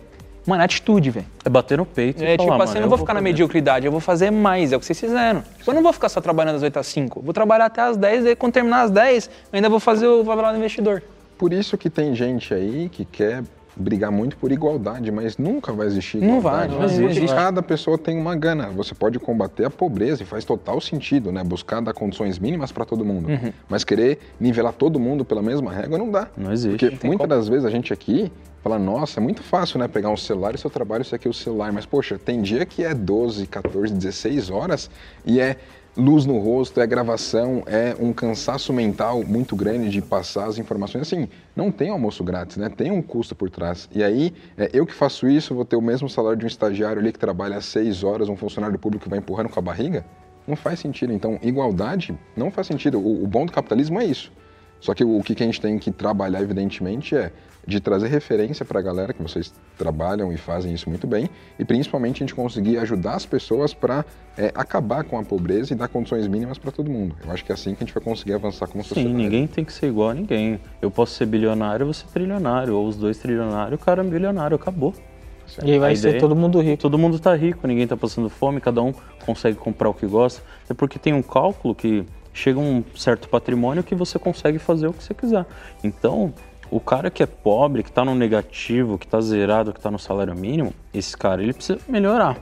Mano, atitude, velho.
É bater no peito e
É
falar,
tipo
mano,
assim, eu não vou ficar na mediocridade, eu vou fazer mais, é o que vocês fizeram. Tipo, eu não vou ficar só trabalhando das 8 às 5, eu vou trabalhar até às 10, e quando terminar às 10, eu ainda vou fazer o favelado investidor.
Por isso que tem gente aí que quer brigar muito por igualdade, mas nunca vai existir
Não
igualdade.
vai, não
Porque
existe.
cada pessoa tem uma gana. Você pode combater a pobreza e faz total sentido, né? Buscar dar condições mínimas para todo mundo.
Uhum.
Mas querer nivelar todo mundo pela mesma régua não dá.
Não existe.
Porque muitas das vezes a gente aqui fala, nossa, é muito fácil, né? Pegar um celular e seu trabalho, isso aqui é o celular. Mas, poxa, tem dia que é 12, 14, 16 horas e é luz no rosto, é gravação, é um cansaço mental muito grande de passar as informações. Assim, não tem almoço grátis, né? Tem um custo por trás. E aí, é, eu que faço isso, vou ter o mesmo salário de um estagiário ali que trabalha 6 horas, um funcionário público que vai empurrando com a barriga? Não faz sentido. Então, igualdade não faz sentido. O, o bom do capitalismo é isso. Só que o, que a gente tem que trabalhar, evidentemente, é de trazer referência para a galera, que vocês trabalham e fazem isso muito bem, e principalmente a gente conseguir ajudar as pessoas para acabar com a pobreza e dar condições mínimas para todo mundo. Eu acho que é assim que a gente vai conseguir avançar como
Sim,
sociedade.
ninguém tem que ser igual a ninguém. Eu posso ser bilionário, você trilionário, ou os dois trilionários, o cara é bilionário, acabou.
E aí vai
A
ser
ideia-
todo mundo rico.
Todo mundo tá rico, ninguém tá passando fome, cada um consegue comprar o que gosta. Até porque tem um cálculo que chega um certo patrimônio que você consegue fazer o que você quiser. Então, o cara que é pobre, que tá no negativo, que tá zerado, que tá no salário mínimo, esse cara ele precisa melhorar.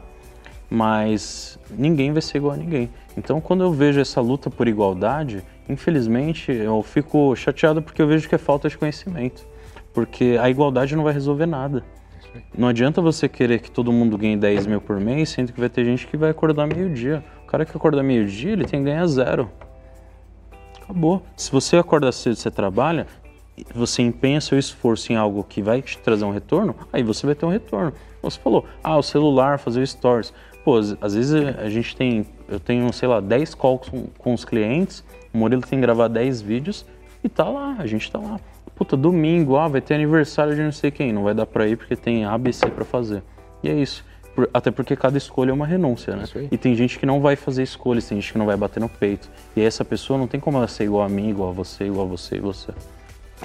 Mas ninguém vai ser igual a ninguém. Então, quando eu vejo essa luta por igualdade, infelizmente eu fico chateado porque eu vejo que é falta de conhecimento. Porque a igualdade não vai resolver nada. Não adianta você querer que todo mundo ganhe 10 mil por mês, sendo que vai ter gente que vai acordar meio-dia. O cara que acorda meio-dia, ele tem que ganhar zero. Acabou. Se você acorda cedo, você trabalha, você empenha seu esforço em algo que vai te trazer um retorno, aí você vai ter um retorno. Você falou, ah, o celular, fazer stories. Pô, às vezes a gente tem, eu tenho, sei lá, 10 calls com, com os clientes, o Murilo tem que gravar 10 vídeos e tá lá, a gente tá lá. Puta, domingo, ah, vai ter aniversário de não sei quem, não vai dar pra ir porque tem A, B, C pra fazer. E é isso. Por- até porque cada escolha é uma renúncia, né? E tem gente que não vai fazer escolhas, tem gente que não vai bater no peito. E essa pessoa não tem como ela ser igual a mim, igual a você, igual a você e você.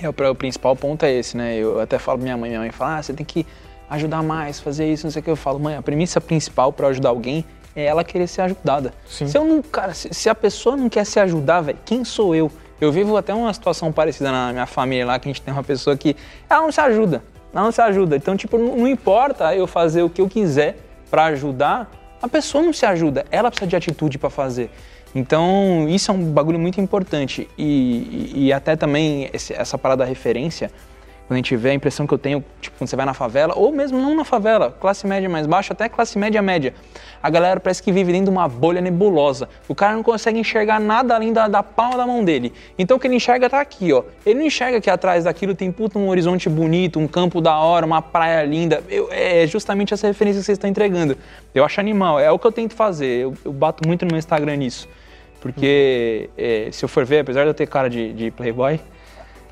É, o, o principal ponto é esse, né? Eu até falo pra minha mãe, minha mãe fala, ah, você tem que ajudar mais, fazer isso, não sei o que. Eu falo, mãe, a premissa principal pra ajudar alguém é ela querer ser ajudada.
Sim.
Se eu não, cara, se, se a pessoa não quer se ajudar, velho, quem sou eu? Eu vivo até uma situação parecida na minha família lá, que a gente tem uma pessoa que ela não se ajuda, não se ajuda. Então, tipo, não, importa eu fazer o que eu quiser pra ajudar, a pessoa não se ajuda, ela precisa de atitude pra fazer. Então, isso é um bagulho muito importante. E, e- e até também esse- essa parada da referência, quando a gente vê a impressão que eu tenho, tipo, quando você vai na favela, ou mesmo não na favela, classe média mais baixa, até classe média média, a galera parece que vive dentro de uma bolha nebulosa. O cara não consegue enxergar nada além da, da palma da mão dele. Então o que ele enxerga tá aqui, ó. Ele não enxerga que atrás daquilo tem puta um horizonte bonito, um campo da hora, uma praia linda. Eu- é justamente essa referência que vocês estão entregando. Eu acho animal, é o que eu tento fazer. Eu, eu bato muito no meu Instagram nisso. Porque é, se eu for ver, apesar de eu ter cara de, de playboy,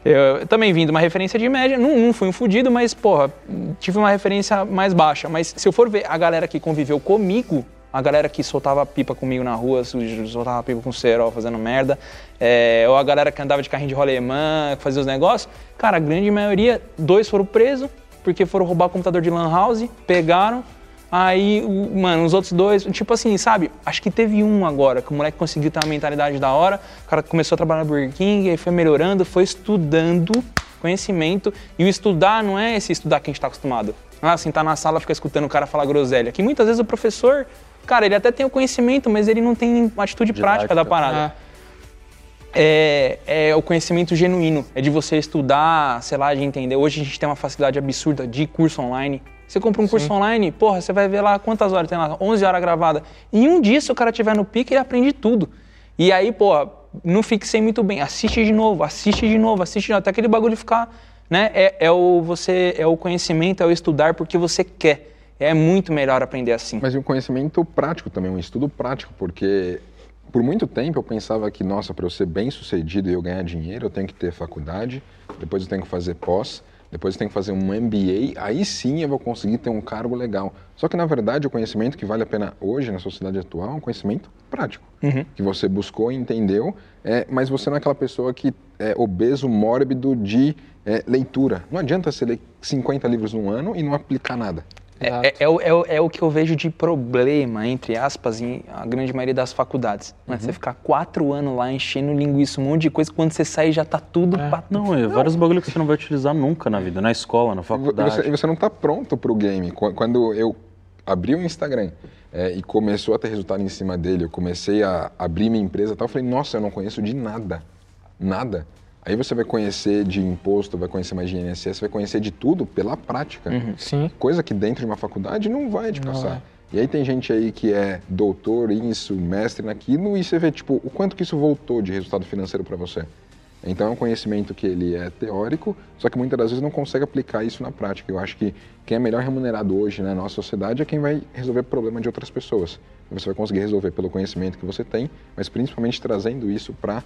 eu também vim de uma referência de média, não, não fui um fudido, mas, porra, tive uma referência mais baixa. Mas se eu for ver a galera que conviveu comigo, a galera que soltava pipa comigo na rua, soltava pipa com cerol fazendo merda, é, ou a galera que andava de carrinho de rolemã, que fazia os negócios, cara, a grande maioria, dois foram presos, porque foram roubar computador de lan house, pegaram, Aí, mano, os outros dois, tipo assim, sabe? Acho que teve um agora, que o moleque conseguiu ter uma mentalidade da hora, o cara começou a trabalhar no Burger King, aí foi melhorando, foi estudando conhecimento. E o estudar não é esse estudar que a gente tá acostumado. Ah, sentar na sala, ficar escutando o cara falar groselha. Que muitas vezes o professor, cara, ele até tem o conhecimento, mas ele não tem uma atitude prática da
Didática.
parada é, é o conhecimento genuíno. É de você estudar, sei lá, de entender. Hoje a gente tem uma facilidade absurda de curso online. Você compra um curso online, porra, você vai ver lá quantas horas tem lá, 11 horas gravada. Em um dia, se o cara tiver no pique, ele aprende tudo. E aí, porra, não fixei muito bem. Assiste de novo, assiste de novo, assiste de novo, até aquele bagulho ficar, né? É, é o você, é o conhecimento, é o estudar porque você quer. É muito melhor aprender assim.
Mas e um conhecimento prático também, um estudo prático, porque por muito tempo eu pensava que, nossa, para eu ser bem sucedido e eu ganhar dinheiro, eu tenho que ter faculdade, depois eu tenho que fazer pós, depois eu tenho que fazer um MBA, aí sim eu vou conseguir ter um cargo legal. Só que, na verdade, o conhecimento que vale a pena hoje na sociedade atual é um conhecimento prático, que você buscou e entendeu, é, mas você não é aquela pessoa que é obeso, mórbido de é, leitura. Não adianta você ler 50 livros num ano e não aplicar nada.
É, é, é o- é o- é o que eu vejo de problema, entre aspas, em a grande maioria das faculdades. Né? Você ficar quatro anos lá enchendo linguiça, um monte de coisa, quando você sai já tá tudo pra...
Não, é vários bagulho que você não vai utilizar nunca na vida, na escola, na faculdade.
você, e você não está pronto para o game. Qu- Quando eu abri o Instagram é, e começou a ter resultado em cima dele, eu comecei a abrir minha empresa e tal, eu falei, nossa, eu não conheço de nada. Nada. Aí você vai conhecer de imposto, vai conhecer mais de INSS, vai conhecer de tudo pela prática.
Sim.
Coisa que dentro de uma faculdade não vai te
Não
passar.
é.
E aí tem gente aí que é doutor isso, mestre naquilo, e você vê, tipo, o quanto que isso voltou de resultado financeiro para você. Então é um conhecimento que ele é teórico, só que muitas das vezes não consegue aplicar isso na prática. Eu acho que quem é melhor remunerado hoje né, na nossa sociedade é quem vai resolver problema de outras pessoas. Você vai conseguir resolver pelo conhecimento que você tem, mas principalmente trazendo isso para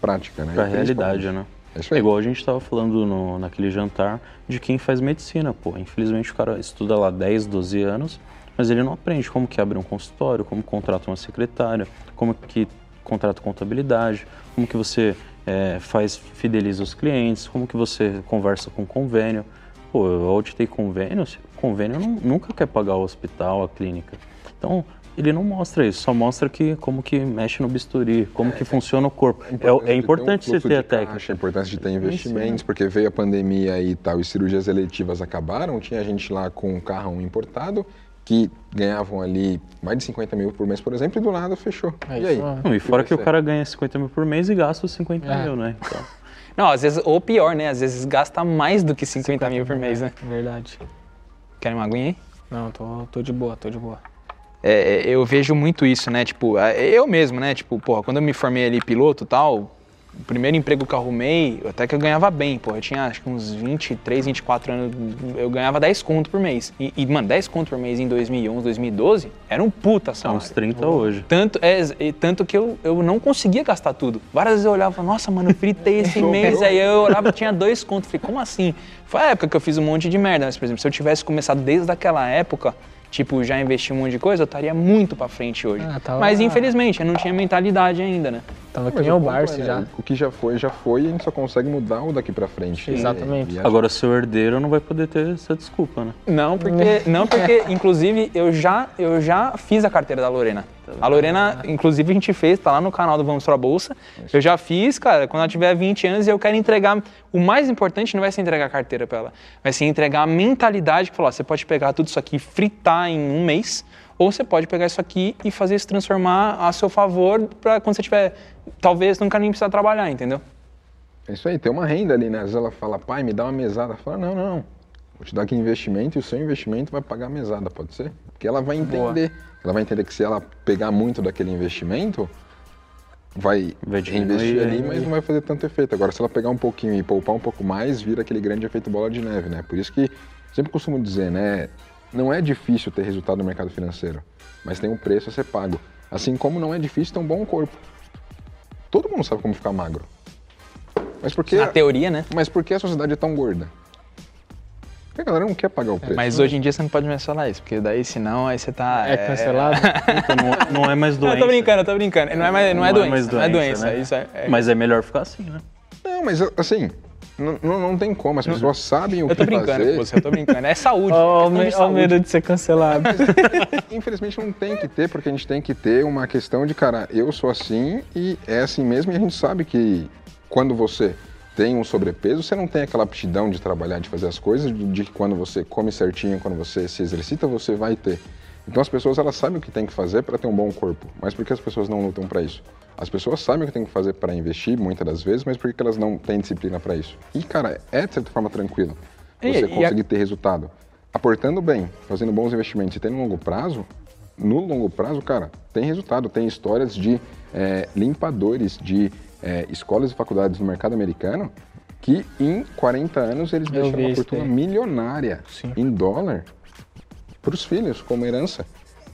prática, né?
Pra
E
realidade, né?
É isso
É
aí.
igual a gente tava falando no, naquele jantar de quem faz medicina, pô. Infelizmente o cara estuda lá 10, 12 anos, mas ele não aprende como que abre um consultório, como contrata uma secretária, como que contrata contabilidade, como que você é, faz, fideliza os clientes, como que você conversa com convênio. Pô, eu auditei convênio, convênio não- nunca quer pagar o hospital, a clínica. Então, ele não mostra isso, só mostra que como que mexe no bisturi, como que funciona o corpo. É, é importante
um
você ter a
caixa,
técnica.
É importante de ter investimentos, porque veio a pandemia e tal, e cirurgias eletivas acabaram. Tinha gente lá com um carro importado que ganhavam ali mais de 50 mil por mês, por exemplo, e do nada fechou.
É
e aí?
é.
Não, e fora
vai
que o cara ganha 50 mil por mês e gasta os 50
É.
mil, né? Então, [LAUGHS]
Não, às vezes, ou pior, né? Às vezes gasta mais do que 50 mil por mês, né?
Verdade.
Querem uma aguinha aí?
Não, tô, tô de boa, tô de boa.
É, é, eu vejo muito isso, né? Tipo, é, eu mesmo, né? Tipo, porra, quando eu me formei ali piloto e tal, o primeiro emprego que eu arrumei, até que eu ganhava bem, porra. Eu tinha acho que uns 23, 24 anos, eu ganhava 10 conto por mês. E, e, mano, 10 conto por mês em 2011, 2012, era um puta
são
salário.
uns 30 hoje.
Tanto, é, e tanto que eu, eu não conseguia gastar tudo. Várias vezes eu olhava e falava, nossa, mano, eu fritei [LAUGHS] esse mês. Aí eu olhava tinha dois contos. Falei, como assim? Foi a época que eu fiz um monte de merda. Mas, por exemplo, se eu tivesse começado desde aquela época, tipo, já investi um monte de coisa, eu estaria muito pra frente hoje.
Ah, tava-
Mas infelizmente, eu não tinha mentalidade ainda, né?
Tava que nem o
é,
Barça já.
O que já foi, já foi, e a gente só consegue mudar o daqui pra frente.
Exatamente.
E, e
Agora, seu herdeiro não vai poder ter essa desculpa, né?
Não, porque, [LAUGHS] não porque inclusive, eu já, eu já fiz a carteira da Lorena. A Lorena, inclusive, a gente fez, tá lá no canal do Vamos Pra Bolsa. Eu já fiz, cara, quando ela tiver 20 anos, eu quero entregar. O mais importante não vai ser entregar a carteira pra ela, vai ser entregar a mentalidade que falou: ó, você pode pegar tudo isso aqui e fritar em um mês, ou você pode pegar isso aqui e fazer isso transformar a seu favor pra quando você tiver. Talvez nunca nem precisar trabalhar, entendeu?
É isso aí, tem uma renda ali, né? Às vezes ela fala, pai, me dá uma mesada. Fala, não, não, vou te dar aqui investimento e o seu investimento vai pagar a mesada, pode ser? Porque ela vai entender. Ela vai entender que se ela pegar muito daquele investimento, vai,
Vai
reinvestir
diminuir,
ali,
né?
mas não vai fazer tanto efeito. Agora, se ela pegar um pouquinho e poupar um pouco mais, vira aquele grande efeito bola de neve, né? Por isso que sempre costumo dizer, né? Não é difícil ter resultado no mercado financeiro, mas tem um preço a ser pago. Assim como não é difícil ter um bom corpo. Todo mundo sabe como ficar magro. Mas por que,
Na teoria, né?
mas por que a sociedade é tão gorda? Porque a galera não quer pagar o preço.
Mas hoje em dia você não pode mais falar isso, porque daí senão aí você tá.
É cancelado? [LAUGHS]
Então não, não é mais
Não,
doença.
eu tô brincando, eu tô brincando. Não é, mais, não é doença,
mais
não é doença.
né?
Isso é, é-
Mas é melhor ficar assim, né?
Não, mas assim, não, não, não tem como. As pessoas sabem o
eu
que
tô brincando
fazer.
com você, eu tô brincando. É saúde. É
o
questão de
me- ó o
saúde.
medo de ser cancelado. [LAUGHS]
Infelizmente não tem que ter, porque a gente tem que ter uma questão de, cara, eu sou assim e é assim mesmo. E a gente sabe que quando você tem um sobrepeso, você não tem aquela aptidão de trabalhar, de fazer as coisas, de de que quando você come certinho, quando você se exercita, você vai ter. Então as pessoas elas sabem o que tem que fazer para ter um bom corpo, mas por que as pessoas não lutam para isso? As pessoas sabem o que tem que fazer para investir, muitas das vezes, mas por que elas não têm disciplina para isso? E, cara, é de certa forma tranquilo
E-
você
e a-
conseguir ter resultado. Aportando bem, fazendo bons investimentos e tendo longo prazo, no longo prazo, cara, tem resultado. Tem histórias de é, limpadores de é, escolas e faculdades no mercado americano que em 40 anos eles
Eu
deixaram uma fortuna
daí.
milionária
Sim.
em dólar para os filhos, como herança.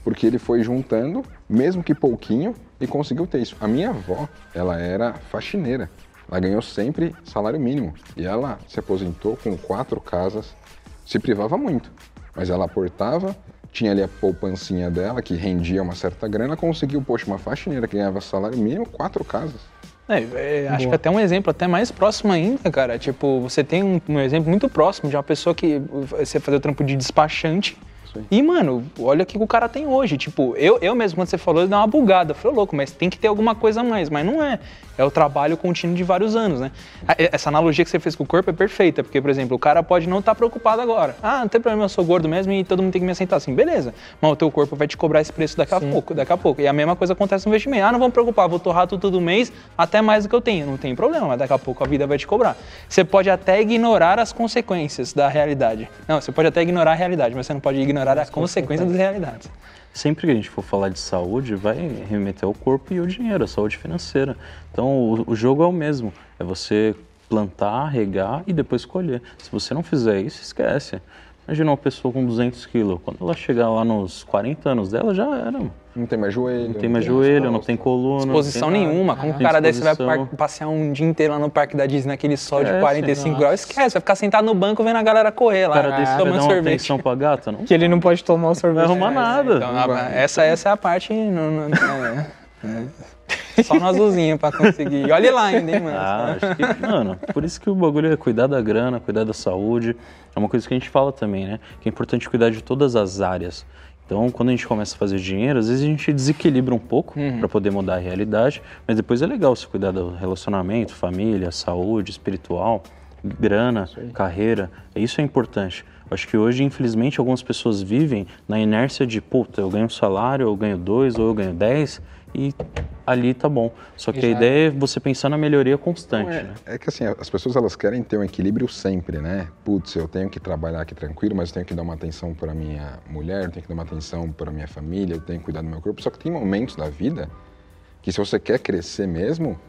Porque ele foi juntando, mesmo que pouquinho, e conseguiu ter isso. A minha avó, ela era faxineira. Ela ganhou sempre salário mínimo. E ela se aposentou com quatro casas, se privava muito. Mas ela aportava, tinha ali a poupancinha dela, que rendia uma certa grana, conseguiu, poxa, uma faxineira que ganhava salário mínimo, quatro casas.
É, é, acho que até um exemplo até mais próximo ainda, cara. Tipo, você tem um, um exemplo muito próximo de uma pessoa que você fazer o trampo de despachante. E, mano, olha o que o cara tem hoje. Tipo, eu, eu mesmo, quando você falou, eu dei uma bugada. Eu falei, louco, mas tem que ter alguma coisa a mais. Mas não é. É o trabalho contínuo de vários anos, né? Essa analogia que você fez com o corpo é perfeita, porque, por exemplo, o cara pode não estar preocupado agora. Ah, não tem problema, eu sou gordo mesmo e todo mundo tem que me aceitar assim. Beleza. Mas o teu corpo vai te cobrar esse preço daqui a pouco, daqui a pouco. E a mesma coisa acontece no investimento. Ah, não vamos preocupar, vou torrar tudo todo mês, até mais do que eu tenho. Não tem problema, mas daqui a pouco a vida vai te cobrar. Você pode até ignorar as consequências da realidade. Não, você pode até ignorar a realidade, mas você não pode ignorar a consequência das realidades.
Sempre que a gente for falar de saúde, vai remeter ao corpo e ao dinheiro, a saúde financeira. Então, o, o jogo é o mesmo. É você plantar, regar e depois colher. Se você não fizer isso, esquece. Imagina uma pessoa com 200 quilos. Quando ela chegar lá nos 40 anos dela, já era. Não
Não tem mais joelho.
tem mais joelho, não tem coluna.
Exposição
não tem
nenhuma. Como que o
Tem
cara desse vai passear um dia inteiro lá no parque da Disney, naquele sol de
Esquece,
45 graus? Esquece, vai ficar sentado no banco vendo a galera correr
O
lá,
cara desse dar
tomando
uma
sorvete.
atenção pra gata? Não
Que ele não pode tomar o sorvete.
vai arrumar nada.
Então, a- essa, essa é a parte. não- não- [LAUGHS] é, é. Só no azulzinho pra conseguir. E olha lá ainda, hein, mano.
Ah, acho que, mano, por isso que o bagulho é cuidar da grana, cuidar da saúde. É uma coisa que a gente fala também, né? Que é importante cuidar de todas as áreas. Então, quando a gente começa a fazer dinheiro, às vezes a gente desequilibra um pouco para poder mudar a realidade, mas depois é legal se cuidar do relacionamento, família, saúde, espiritual, grana, carreira. Isso é importante. Acho que hoje, infelizmente, algumas pessoas vivem na inércia de, puta, eu ganho um salário, eu ganho dois, ou eu ganho dez, e ali tá bom. Só que a ideia é você pensar na melhoria constante, né?
É que assim, as pessoas elas querem ter um equilíbrio sempre, né? Putz, eu tenho que trabalhar aqui tranquilo, mas eu tenho que dar uma atenção para minha mulher, eu tenho que dar uma atenção para minha família, eu tenho que cuidar do meu corpo. Só que tem momentos da vida que se você quer crescer mesmo,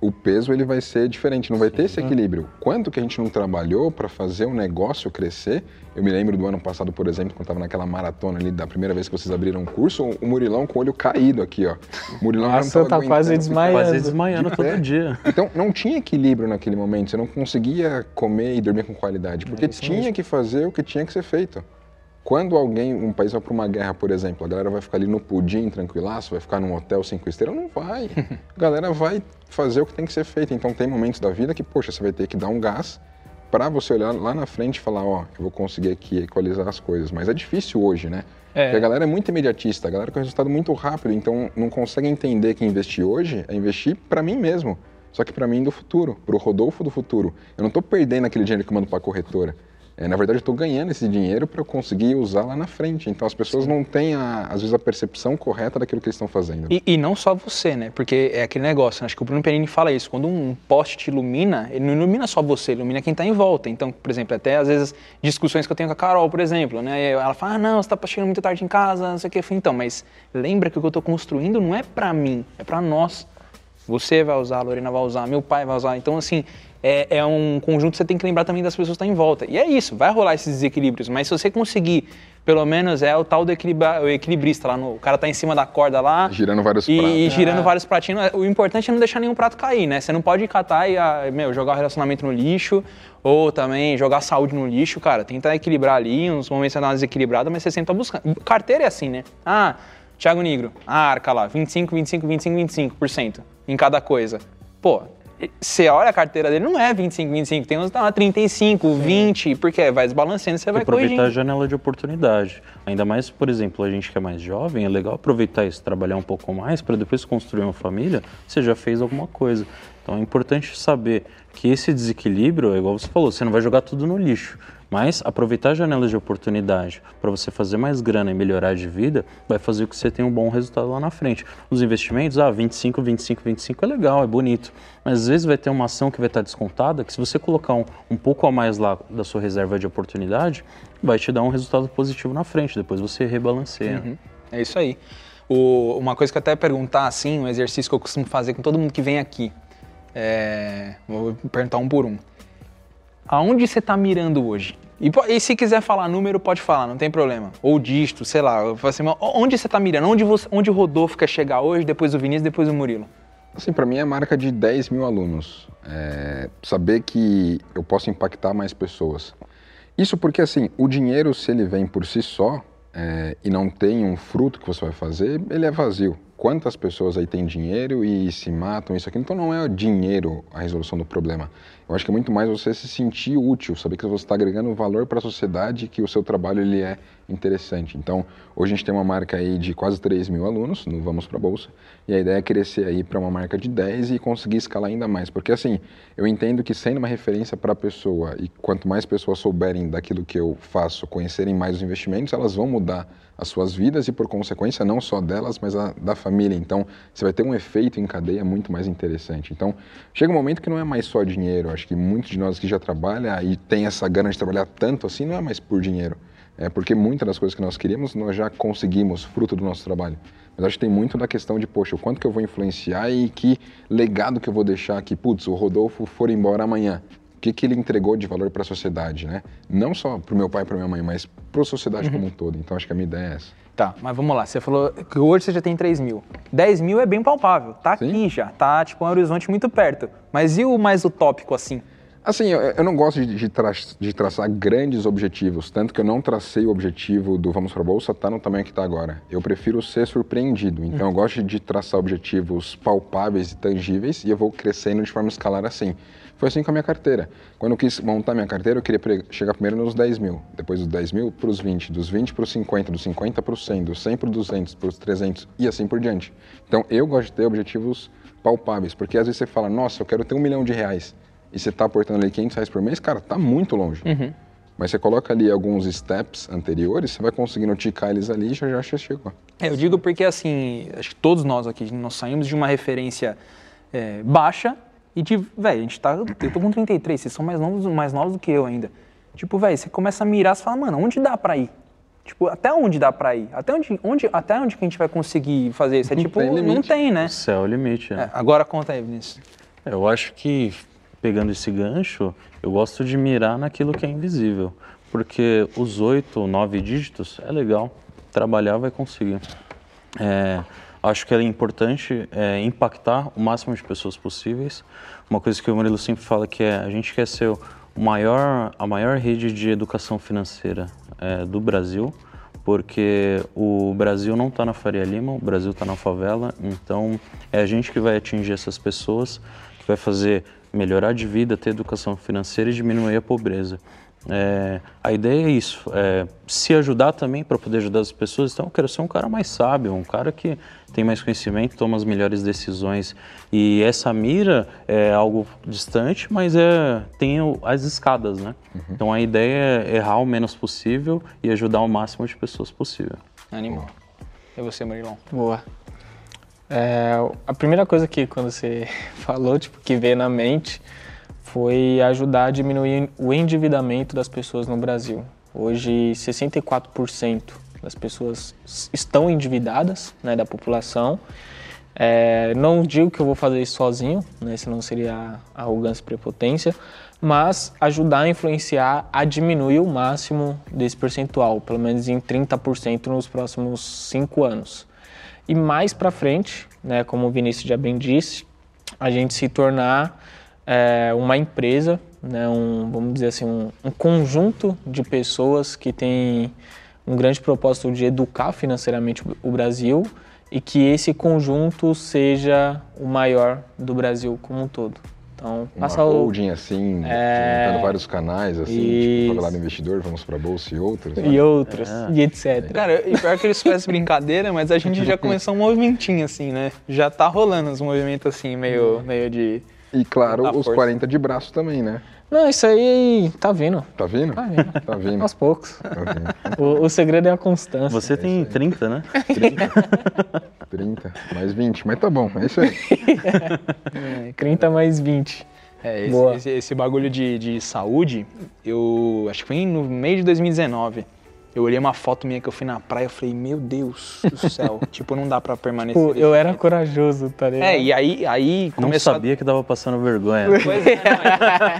o peso ele vai ser diferente, não vai ter esse equilíbrio. Quanto que a gente não trabalhou para fazer o negócio crescer? Eu me lembro do ano passado, por exemplo, quando estava naquela maratona ali da primeira vez que vocês abriram o curso, o Murilão com o olho caído aqui, ó. O Murilão
Nossa, tá quase desmaiando.
Quase desmaiando
De
todo dia.
então, não tinha equilíbrio naquele momento, você não conseguia comer e dormir com qualidade, porque tinha que fazer o que tinha que ser feito. Quando alguém, um país vai para uma guerra, por exemplo, a galera vai ficar ali no pudim, tranquilaço, vai ficar num hotel cinco estrelas? Não vai. [LAUGHS] A galera vai fazer o que tem que ser feito. Então, tem momentos da vida que, poxa, você vai ter que dar um gás para você olhar lá na frente e falar, ó, eu vou conseguir aqui equalizar as coisas. Mas é difícil hoje, né?
É.
Porque a galera é muito imediatista, a galera quer resultado muito rápido, então não consegue entender que investir hoje é investir para mim mesmo. Só que para mim do futuro, para o Rodolfo do futuro. Eu não estou perdendo aquele dinheiro que eu mando para a corretora. É, na verdade, eu estou ganhando esse dinheiro para eu conseguir usar lá na frente. Então as pessoas não têm, a- às vezes, a percepção correta daquilo que eles estão fazendo.
E, e não só você, né? Porque é aquele negócio, né? acho que o Bruno Perini fala isso. Quando um poste te ilumina, ele não ilumina só você, ilumina quem está em volta. Então, por exemplo, até às vezes discussões que eu tenho com a Carol, por exemplo, né? Ela fala, ah, não, você está chegando muito tarde em casa, não sei o que. Então, mas lembra que o que eu estou construindo não é para mim, é para nós. Você vai usar, a Lorena vai usar, meu pai vai usar. Então, assim, é, é um conjunto que você tem que lembrar também das pessoas que estão em volta. E é isso, vai rolar esses desequilíbrios. Mas se você conseguir, pelo menos é o tal do equilibra, o equilibrista lá, no, o cara tá em cima da corda lá.
Girando vários
e,
pratos.
E girando vários pratinhos. O importante é não deixar nenhum prato cair, né? Você não pode catar e, ah, meu, jogar o relacionamento no lixo ou também jogar a saúde no lixo, cara. Tenta equilibrar ali, uns momentos você dá uma desequilibrada, mas você sempre tá buscando. Carteira é assim, né? Ah, Thiago Negro, a arca lá, 25, 25, 25, 25% em cada coisa. Pô, você olha a carteira dele, não é 25, 25, tem uns que tá lá 35, 20, porque vai desbalanceando, você vai
aproveitar a
corrigindo.
janela de oportunidade. Ainda mais, por exemplo, a gente que é mais jovem, é legal aproveitar isso, trabalhar um pouco mais para depois construir uma família, você já fez alguma coisa. Então é importante saber que esse desequilíbrio, é igual você falou, você não vai jogar tudo no lixo. Mas aproveitar janelas de oportunidade para você fazer mais grana e melhorar de vida, vai fazer com que você tenha um bom resultado lá na frente. Os investimentos, ah, 25, 25, 25 é legal, é bonito. Mas às vezes vai ter uma ação que vai estar descontada, que se você colocar um, um pouco a mais lá da sua reserva de oportunidade, vai te dar um resultado positivo na frente. Depois você rebalanceia.
Uhum. É isso aí. O- uma coisa que eu até perguntar, assim, um exercício que eu costumo fazer com todo mundo que vem aqui. É, vou perguntar um por um. Aonde você está mirando hoje? E, e se quiser falar número, pode falar, não tem problema. Ou dígito, sei lá. Assim, onde você tá mirando? Onde, você, onde o Rodolfo quer chegar hoje, depois o Vinícius, depois o Murilo?
Assim, para mim é marca de 10 mil alunos. É, saber que eu posso impactar mais pessoas. Isso porque, assim, o dinheiro, se ele vem por si só é, e não tem um fruto que você vai fazer, ele é vazio. Quantas pessoas aí têm dinheiro e se matam, isso aqui? Então não é o dinheiro a resolução do problema. Eu acho que é muito mais você se sentir útil, saber que você está agregando valor para a sociedade, que o seu trabalho ele é interessante. Então, hoje a gente tem uma marca aí de quase 3 mil alunos no Vamos para a Bolsa, e a ideia é crescer aí para uma marca de 10 e conseguir escalar ainda mais. Porque assim, eu entendo que sendo uma referência para a pessoa, e quanto mais pessoas souberem daquilo que eu faço, conhecerem mais os investimentos, elas vão mudar as suas vidas e, por consequência, não só delas, mas a, da família. Então, você vai ter um efeito em cadeia muito mais interessante. Então, chega um momento que não é mais só dinheiro. Acho que muitos de nós que já trabalham e tem essa gana de trabalhar tanto assim, não é mais por dinheiro. É porque muitas das coisas que nós queríamos, nós já conseguimos, fruto do nosso trabalho. Mas acho que tem muito da questão de, poxa, o quanto que eu vou influenciar e que legado que eu vou deixar que, putz, o Rodolfo for embora amanhã. O que, que ele entregou de valor para a sociedade, né? Não só para o meu pai e para minha mãe, mas para a sociedade como um todo. Então, acho que a minha ideia é essa.
Tá, mas vamos lá. Você falou que hoje você já tem 3 mil. 10 mil é bem palpável. Tá
Sim.
aqui já. Tá, tipo, um horizonte muito perto. Mas e o mais utópico, assim?
Assim, eu, eu não gosto de, de, tra- de traçar grandes objetivos, tanto que eu não tracei o objetivo do Vamos para a Bolsa, tá no tamanho que está agora. Eu prefiro ser surpreendido, então eu gosto de traçar objetivos palpáveis e tangíveis e eu vou crescendo de forma escalar assim. Foi assim com a minha carteira. Quando eu quis montar minha carteira, eu queria chegar primeiro nos 10 mil, depois dos 10 mil para os 20, dos 20 para os 50, dos 50 para os 100, dos 100 para os 200, para os 300 e assim por diante. Então eu gosto de ter objetivos palpáveis, porque às vezes você fala, nossa, eu quero ter um milhão de reais e você está aportando ali 500 reais por mês, cara, tá muito longe. Mas você coloca ali alguns steps anteriores, você vai conseguindo ticar eles ali e já já chegou.
É, eu digo porque, assim, acho que todos nós aqui, nós saímos de uma referência é, baixa e de, velho, a gente tá, eu tô com 33, vocês são mais novos, mais novos do que eu ainda. Tipo, velho, você começa a mirar, você fala, mano, onde dá pra ir? Tipo, até onde dá pra ir? Até onde, onde, até onde que a gente vai conseguir fazer isso? É
Não
tipo,
tem
não tem, né?
O céu é o limite, né?
É, agora conta aí, Vinícius.
Eu acho que, pegando esse gancho, eu gosto de mirar naquilo que é invisível. Porque os oito, nove dígitos é legal. Trabalhar vai conseguir. É, acho que é importante é, impactar o máximo de pessoas possíveis. Uma coisa que o Murilo sempre fala que é a gente quer ser o maior, a maior rede de educação financeira é, do Brasil, porque o Brasil não está na Faria Lima, o Brasil está na favela, então é a gente que vai atingir essas pessoas, que vai fazer melhorar de vida, ter educação financeira e diminuir a pobreza. É, a ideia é isso, é, se ajudar também para poder ajudar as pessoas. Então, eu quero ser um cara mais sábio, um cara que tem mais conhecimento, toma as melhores decisões. E essa mira é algo distante, mas é, tem as escadas, né? Então, a ideia é errar o menos possível e ajudar o máximo de pessoas possível.
Animal. E você, Murilão?
Boa. É, a primeira coisa que quando você [LAUGHS] falou, tipo, que veio na mente foi ajudar a diminuir o endividamento das pessoas no Brasil. Hoje, 64% das pessoas estão endividadas, né, da população. É, não digo que eu vou fazer isso sozinho, né, senão seria arrogância e prepotência, mas ajudar a influenciar a diminuir o máximo desse percentual, pelo menos em 30% nos próximos cinco anos. E mais para frente, né, como o Vinícius já bem disse, a gente se tornar é, uma empresa, né, um, vamos dizer assim, um, um conjunto de pessoas que tem um grande propósito de educar financeiramente o- Brasil e que esse conjunto seja o maior do Brasil como um todo. Então,
Uma
passa o,
holding assim,
É.
juntando vários canais, assim,
Isso.
tipo Favelado Investidor, Vamos para a Bolsa e outros. né?
e outros, e etc.
Cara, e pior que eles parecem brincadeira, mas a gente já começou um movimentinho assim, né? Já tá rolando uns movimentos assim, meio, meio de.
E claro, os
força.
40 de braço também, né?
Não, isso aí tá vindo,
Tá vindo?
tá vindo,
Tá vindo.
aos poucos.
Tá vindo.
O, o segredo é a constância.
Você tem 30, né? [LAUGHS]
30, mais 20, mas tá bom, é isso aí. [LAUGHS]
É, 30 mais 20.
É, esse,
Boa.
esse, esse bagulho de, de saúde, eu acho que foi no meio de 2019. Eu olhei uma foto minha que eu fui na praia, eu falei, meu Deus do céu, [LAUGHS] tipo, não dá pra permanecer.
Tipo,
desse
eu era corajoso, tá ligado?
É, e aí, aí
Não
começou a-
sabia que tava passando vergonha. [LAUGHS]
Pois é,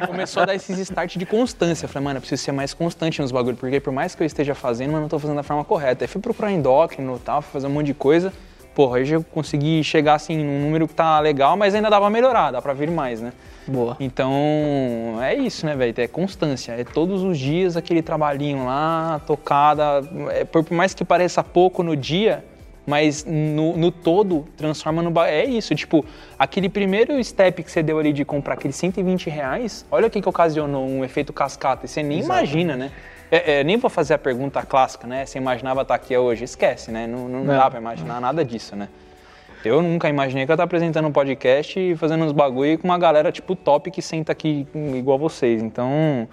mas começou a dar esses start de constância. Eu falei, mano, eu preciso ser mais constante nos bagulhos, porque por mais que eu esteja fazendo, mas não tô fazendo da forma correta. Aí fui procurar endócrino e tal, fui fazer um monte de coisa. Porra, aí já consegui chegar assim num número que tá legal, mas ainda dá pra melhorar, dá pra vir mais, né?
Boa.
Então, é isso, né, velho? É constância. É todos os dias aquele trabalhinho lá, tocada. É, por mais que pareça pouco no dia, mas no, no todo transforma no. É isso, tipo, aquele primeiro step que você deu ali de comprar aqueles 120 reais, olha o que, que ocasionou um efeito cascata. E você nem imagina, né? É, é, nem vou fazer a pergunta clássica, né? Você imaginava estar aqui hoje? Esquece, né? Não, não
Não.
dá pra imaginar nada disso, né? Eu nunca imaginei que eu estar apresentando um podcast e fazendo uns bagulho com uma galera tipo top que senta aqui igual vocês. Então,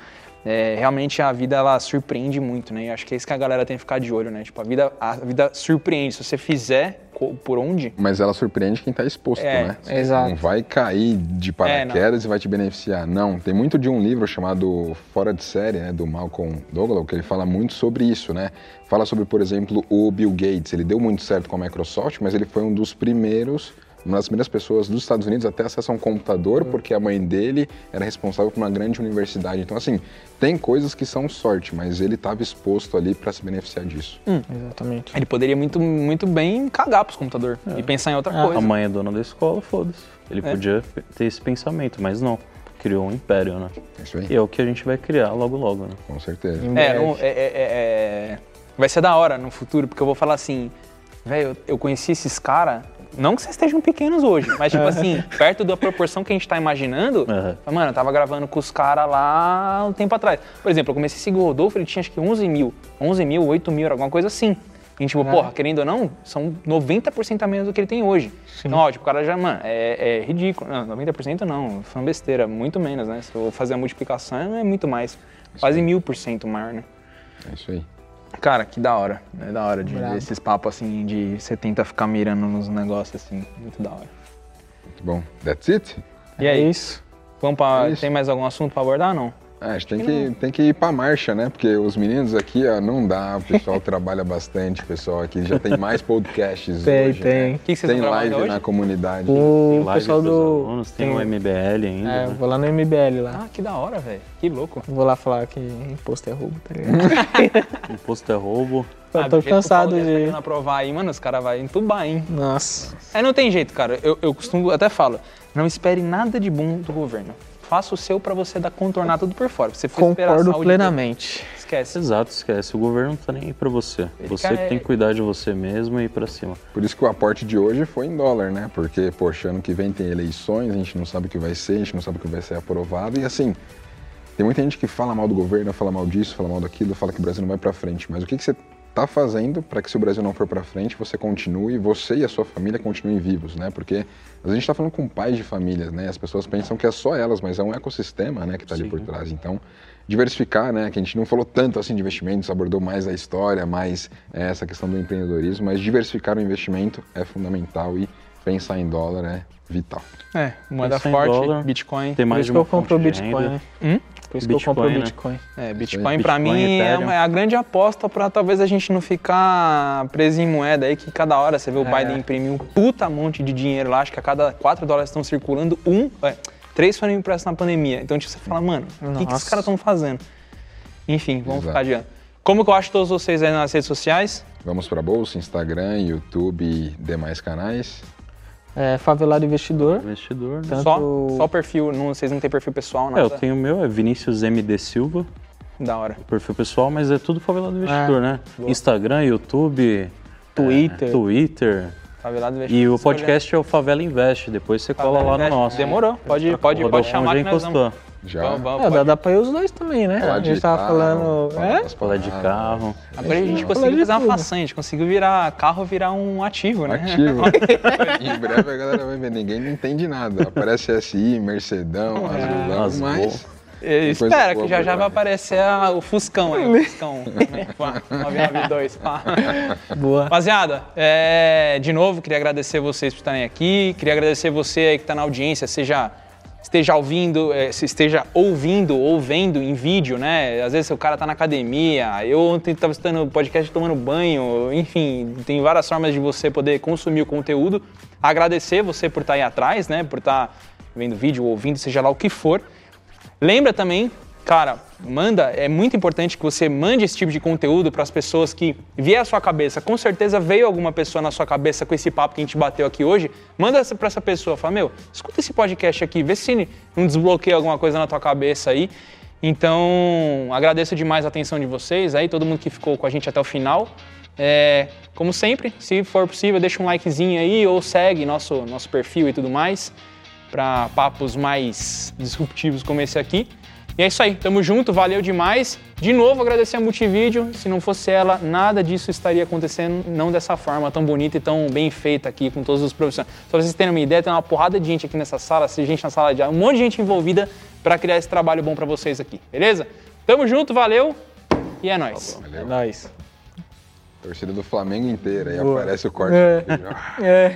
é, realmente a vida ela surpreende muito, né? E acho que é isso que a galera tem que ficar de olho, né? Tipo, a vida, a vida surpreende. Se você fizer por onde,
Mas ela surpreende quem tá exposto,
É,
né?
exato.
Não vai cair de paraquedas e vai te beneficiar. Não, tem muito de um livro chamado Fora de Série, né, do Malcolm Gladwell, que ele fala muito sobre isso, né? Fala sobre, por exemplo, o Bill Gates. Ele deu muito certo com a Microsoft, mas ele foi um dos primeiros, uma das primeiras pessoas dos Estados Unidos a ter acesso a um computador, porque a mãe dele era responsável por uma grande universidade. Então, assim, tem coisas que são sorte, mas ele estava exposto ali para se beneficiar disso.
Exatamente.
ele poderia muito, muito bem cagar pros computador e pensar em outra
Ah,
coisa.
A mãe é dona da escola, foda-se. Ele
É.
podia ter esse pensamento, mas não. Criou um império, né?
É isso aí,
E é o que a gente vai criar logo logo, né?
com certeza.
É, não- é- é- é- é- vai ser da hora no futuro, porque eu vou falar assim, velho, eu, eu conheci esses caras, não que vocês estejam pequenos hoje, mas tipo assim, perto da proporção que a gente tá imaginando,
Aham.
mano, eu tava gravando com os caras lá um tempo atrás. Por exemplo, eu comecei a seguir o Rodolfo, ele tinha acho que 11 mil, 11 mil, 8 mil, alguma coisa assim. E tipo, porra, querendo ou não, são 90% a menos do que ele tem hoje. Então, ó, tipo, o cara já, mano, é, é ridículo. Não, 90% não, falando besteira, muito menos, né? Se eu fazer a multiplicação, é muito mais. Quase mil por cento maior, né?
É isso aí.
Cara, que da hora. É da hora de
Brabo.
ver esses papos assim, de você tenta ficar mirando nos negócios assim. Muito da hora.
Muito bom. That's it?
E
É
aí,
isso.
vamos pra.
É isso.
Tem mais algum assunto pra abordar não?
Ah, a gente tem que, tem que ir pra marcha, né? Porque os meninos aqui, ó, não dá. O pessoal [LAUGHS] trabalha bastante, o pessoal aqui já tem mais podcasts
Tem,
hoje.
tem.
Né?
O que, que vocês
Tem live
hoje?
na comunidade.
O
Tem live
pessoal do.
alunos, tem, o MBL ainda,
É,
né?
vou lá no MBL lá.
Ah, que da hora, velho. Que louco.
Vou lá falar que imposto é roubo, tá ligado? [LAUGHS]
Imposto é roubo.
Eu
Ah,
tô cansado
Paulo tá
de.
querendo aprovar aí, mano, os caras vão entubar, hein?
Nossa.
É, não tem jeito, cara. Eu, eu costumo, até falo, não espere nada de bom do governo. Faça o seu pra você dar contornar tudo por fora. Se for esperar a
Concordo
saúde
plenamente.
toda, Esquece.
Exato, esquece. O governo não tá nem aí pra você. Você
quer-
que tem que cuidar de você mesmo e ir pra cima.
Por isso que o aporte de hoje foi em dólar, né? Porque, poxa, ano que vem tem eleições, a gente não sabe o que vai ser, a gente não sabe o que vai ser aprovado. E assim, tem muita gente que fala mal do governo, fala mal disso, fala mal daquilo, fala que o Brasil não vai pra frente. Mas o que, que você tá fazendo para que se o Brasil não for pra frente, você continue, você e a sua família continuem vivos, né? Porque a gente tá falando com pais de famílias, né? As pessoas pensam que é só elas, mas é um ecossistema, né, que tá ali
Sim.
por trás. Então, diversificar, né? Que a gente não falou tanto assim de investimentos, abordou mais a história, mais é, essa questão do empreendedorismo, mas diversificar o investimento é fundamental e pensar em dólar é vital.
É, moeda forte,
dólar.
Bitcoin.
Tem
Por
mais
isso
de
que eu compro Bitcoin,
renda.
né?
Hum?
Por isso que eu compro
Bitcoin, né?
Bitcoin.
É, Bitcoin
Bitcoin,
mim é, uma- é a grande aposta pra talvez a gente não ficar preso em moeda aí, que cada hora você vê o
É.
Biden imprimir um puta monte de dinheiro lá, acho que a cada 4 dólares estão circulando, um, é, três foram impressos na pandemia. Então tipo, você fala, mano, o que, que esses
Nossa.
caras estão fazendo? Enfim, vamos
Exato.
ficar adiante. Como que eu acho todos vocês aí nas redes sociais?
Vamos para bolsa, Instagram, YouTube e demais canais.
É, favelado investidor.
Investidor, né?
Tanto-
Só, só o perfil, não, vocês não têm perfil pessoal,
É,
nada?
eu tenho o meu, é Vinícius MD Silva,
Da hora.
perfil pessoal, mas é tudo favelado investidor, né?
boa.
Instagram, YouTube,
Twitter.
é, Twitter.
Favelado
E
Investidor.
o podcast é o Favela Invest, depois você cola lá no
Investe.
nosso.
Demorou, pode, pode, pode chamar
já
que nós
encostou.
vamos.
Já.
Vamos, vamos,
É, dá, dá pra ir os dois também, né? A gente tava
carro,
falando.
falar
É?
de carro.
Agora a gente conseguiu fazer uma façanha, a gente conseguiu virar carro, virar um ativo, né?
Ativo. [LAUGHS] em breve a galera vai ver, ninguém não entende nada. Aparece SI, Mercedão, Azulão,
as
mas...
Espera, que já já vai aparecer a- o Fuscão aí, o [LAUGHS] Fuscão. Pá, 992, pá. [LAUGHS]
Boa.
Rapaziada, é, de novo, queria agradecer vocês por estarem aqui. Queria agradecer você aí que está na audiência, seja esteja ouvindo, eh, se esteja ouvindo ou vendo em vídeo, né? Às vezes o cara tá na academia, eu ontem estava escutando o podcast tomando banho, enfim, tem várias formas de você poder consumir o conteúdo. Agradecer você por estar aí atrás, né? Por estar vendo vídeo, ouvindo, seja lá o que for. Lembra também, cara, manda, é muito importante que você mande esse tipo de conteúdo para as pessoas que vier à sua cabeça. Com certeza veio alguma pessoa na sua cabeça com esse papo que a gente bateu aqui hoje. Manda para essa pessoa, fala: "Meu, escuta esse podcast aqui, vê se não desbloqueia alguma coisa na tua cabeça aí". Então, agradeço demais a atenção de vocês aí, todo mundo que ficou com a gente até o final. É, como sempre, se for possível, deixa um likezinho aí ou segue nosso, nosso perfil e tudo mais para papos mais disruptivos como esse aqui. E é isso aí, tamo junto, valeu demais. De novo, agradecer a Multivídeo. Se não fosse ela, nada disso estaria acontecendo, não dessa forma tão bonita e tão bem feita aqui, com todos os profissionais. Só pra vocês terem uma ideia, tem uma porrada de gente aqui nessa sala, gente na sala de aula, um monte de gente envolvida para criar esse trabalho bom para vocês aqui, beleza? Tamo junto, valeu e é nóis.
Valeu.
É nóis.
Torcida do Flamengo inteira, aí aparece o corte.
É.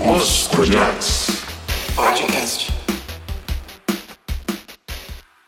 [LAUGHS]
Os Projetos Podcast.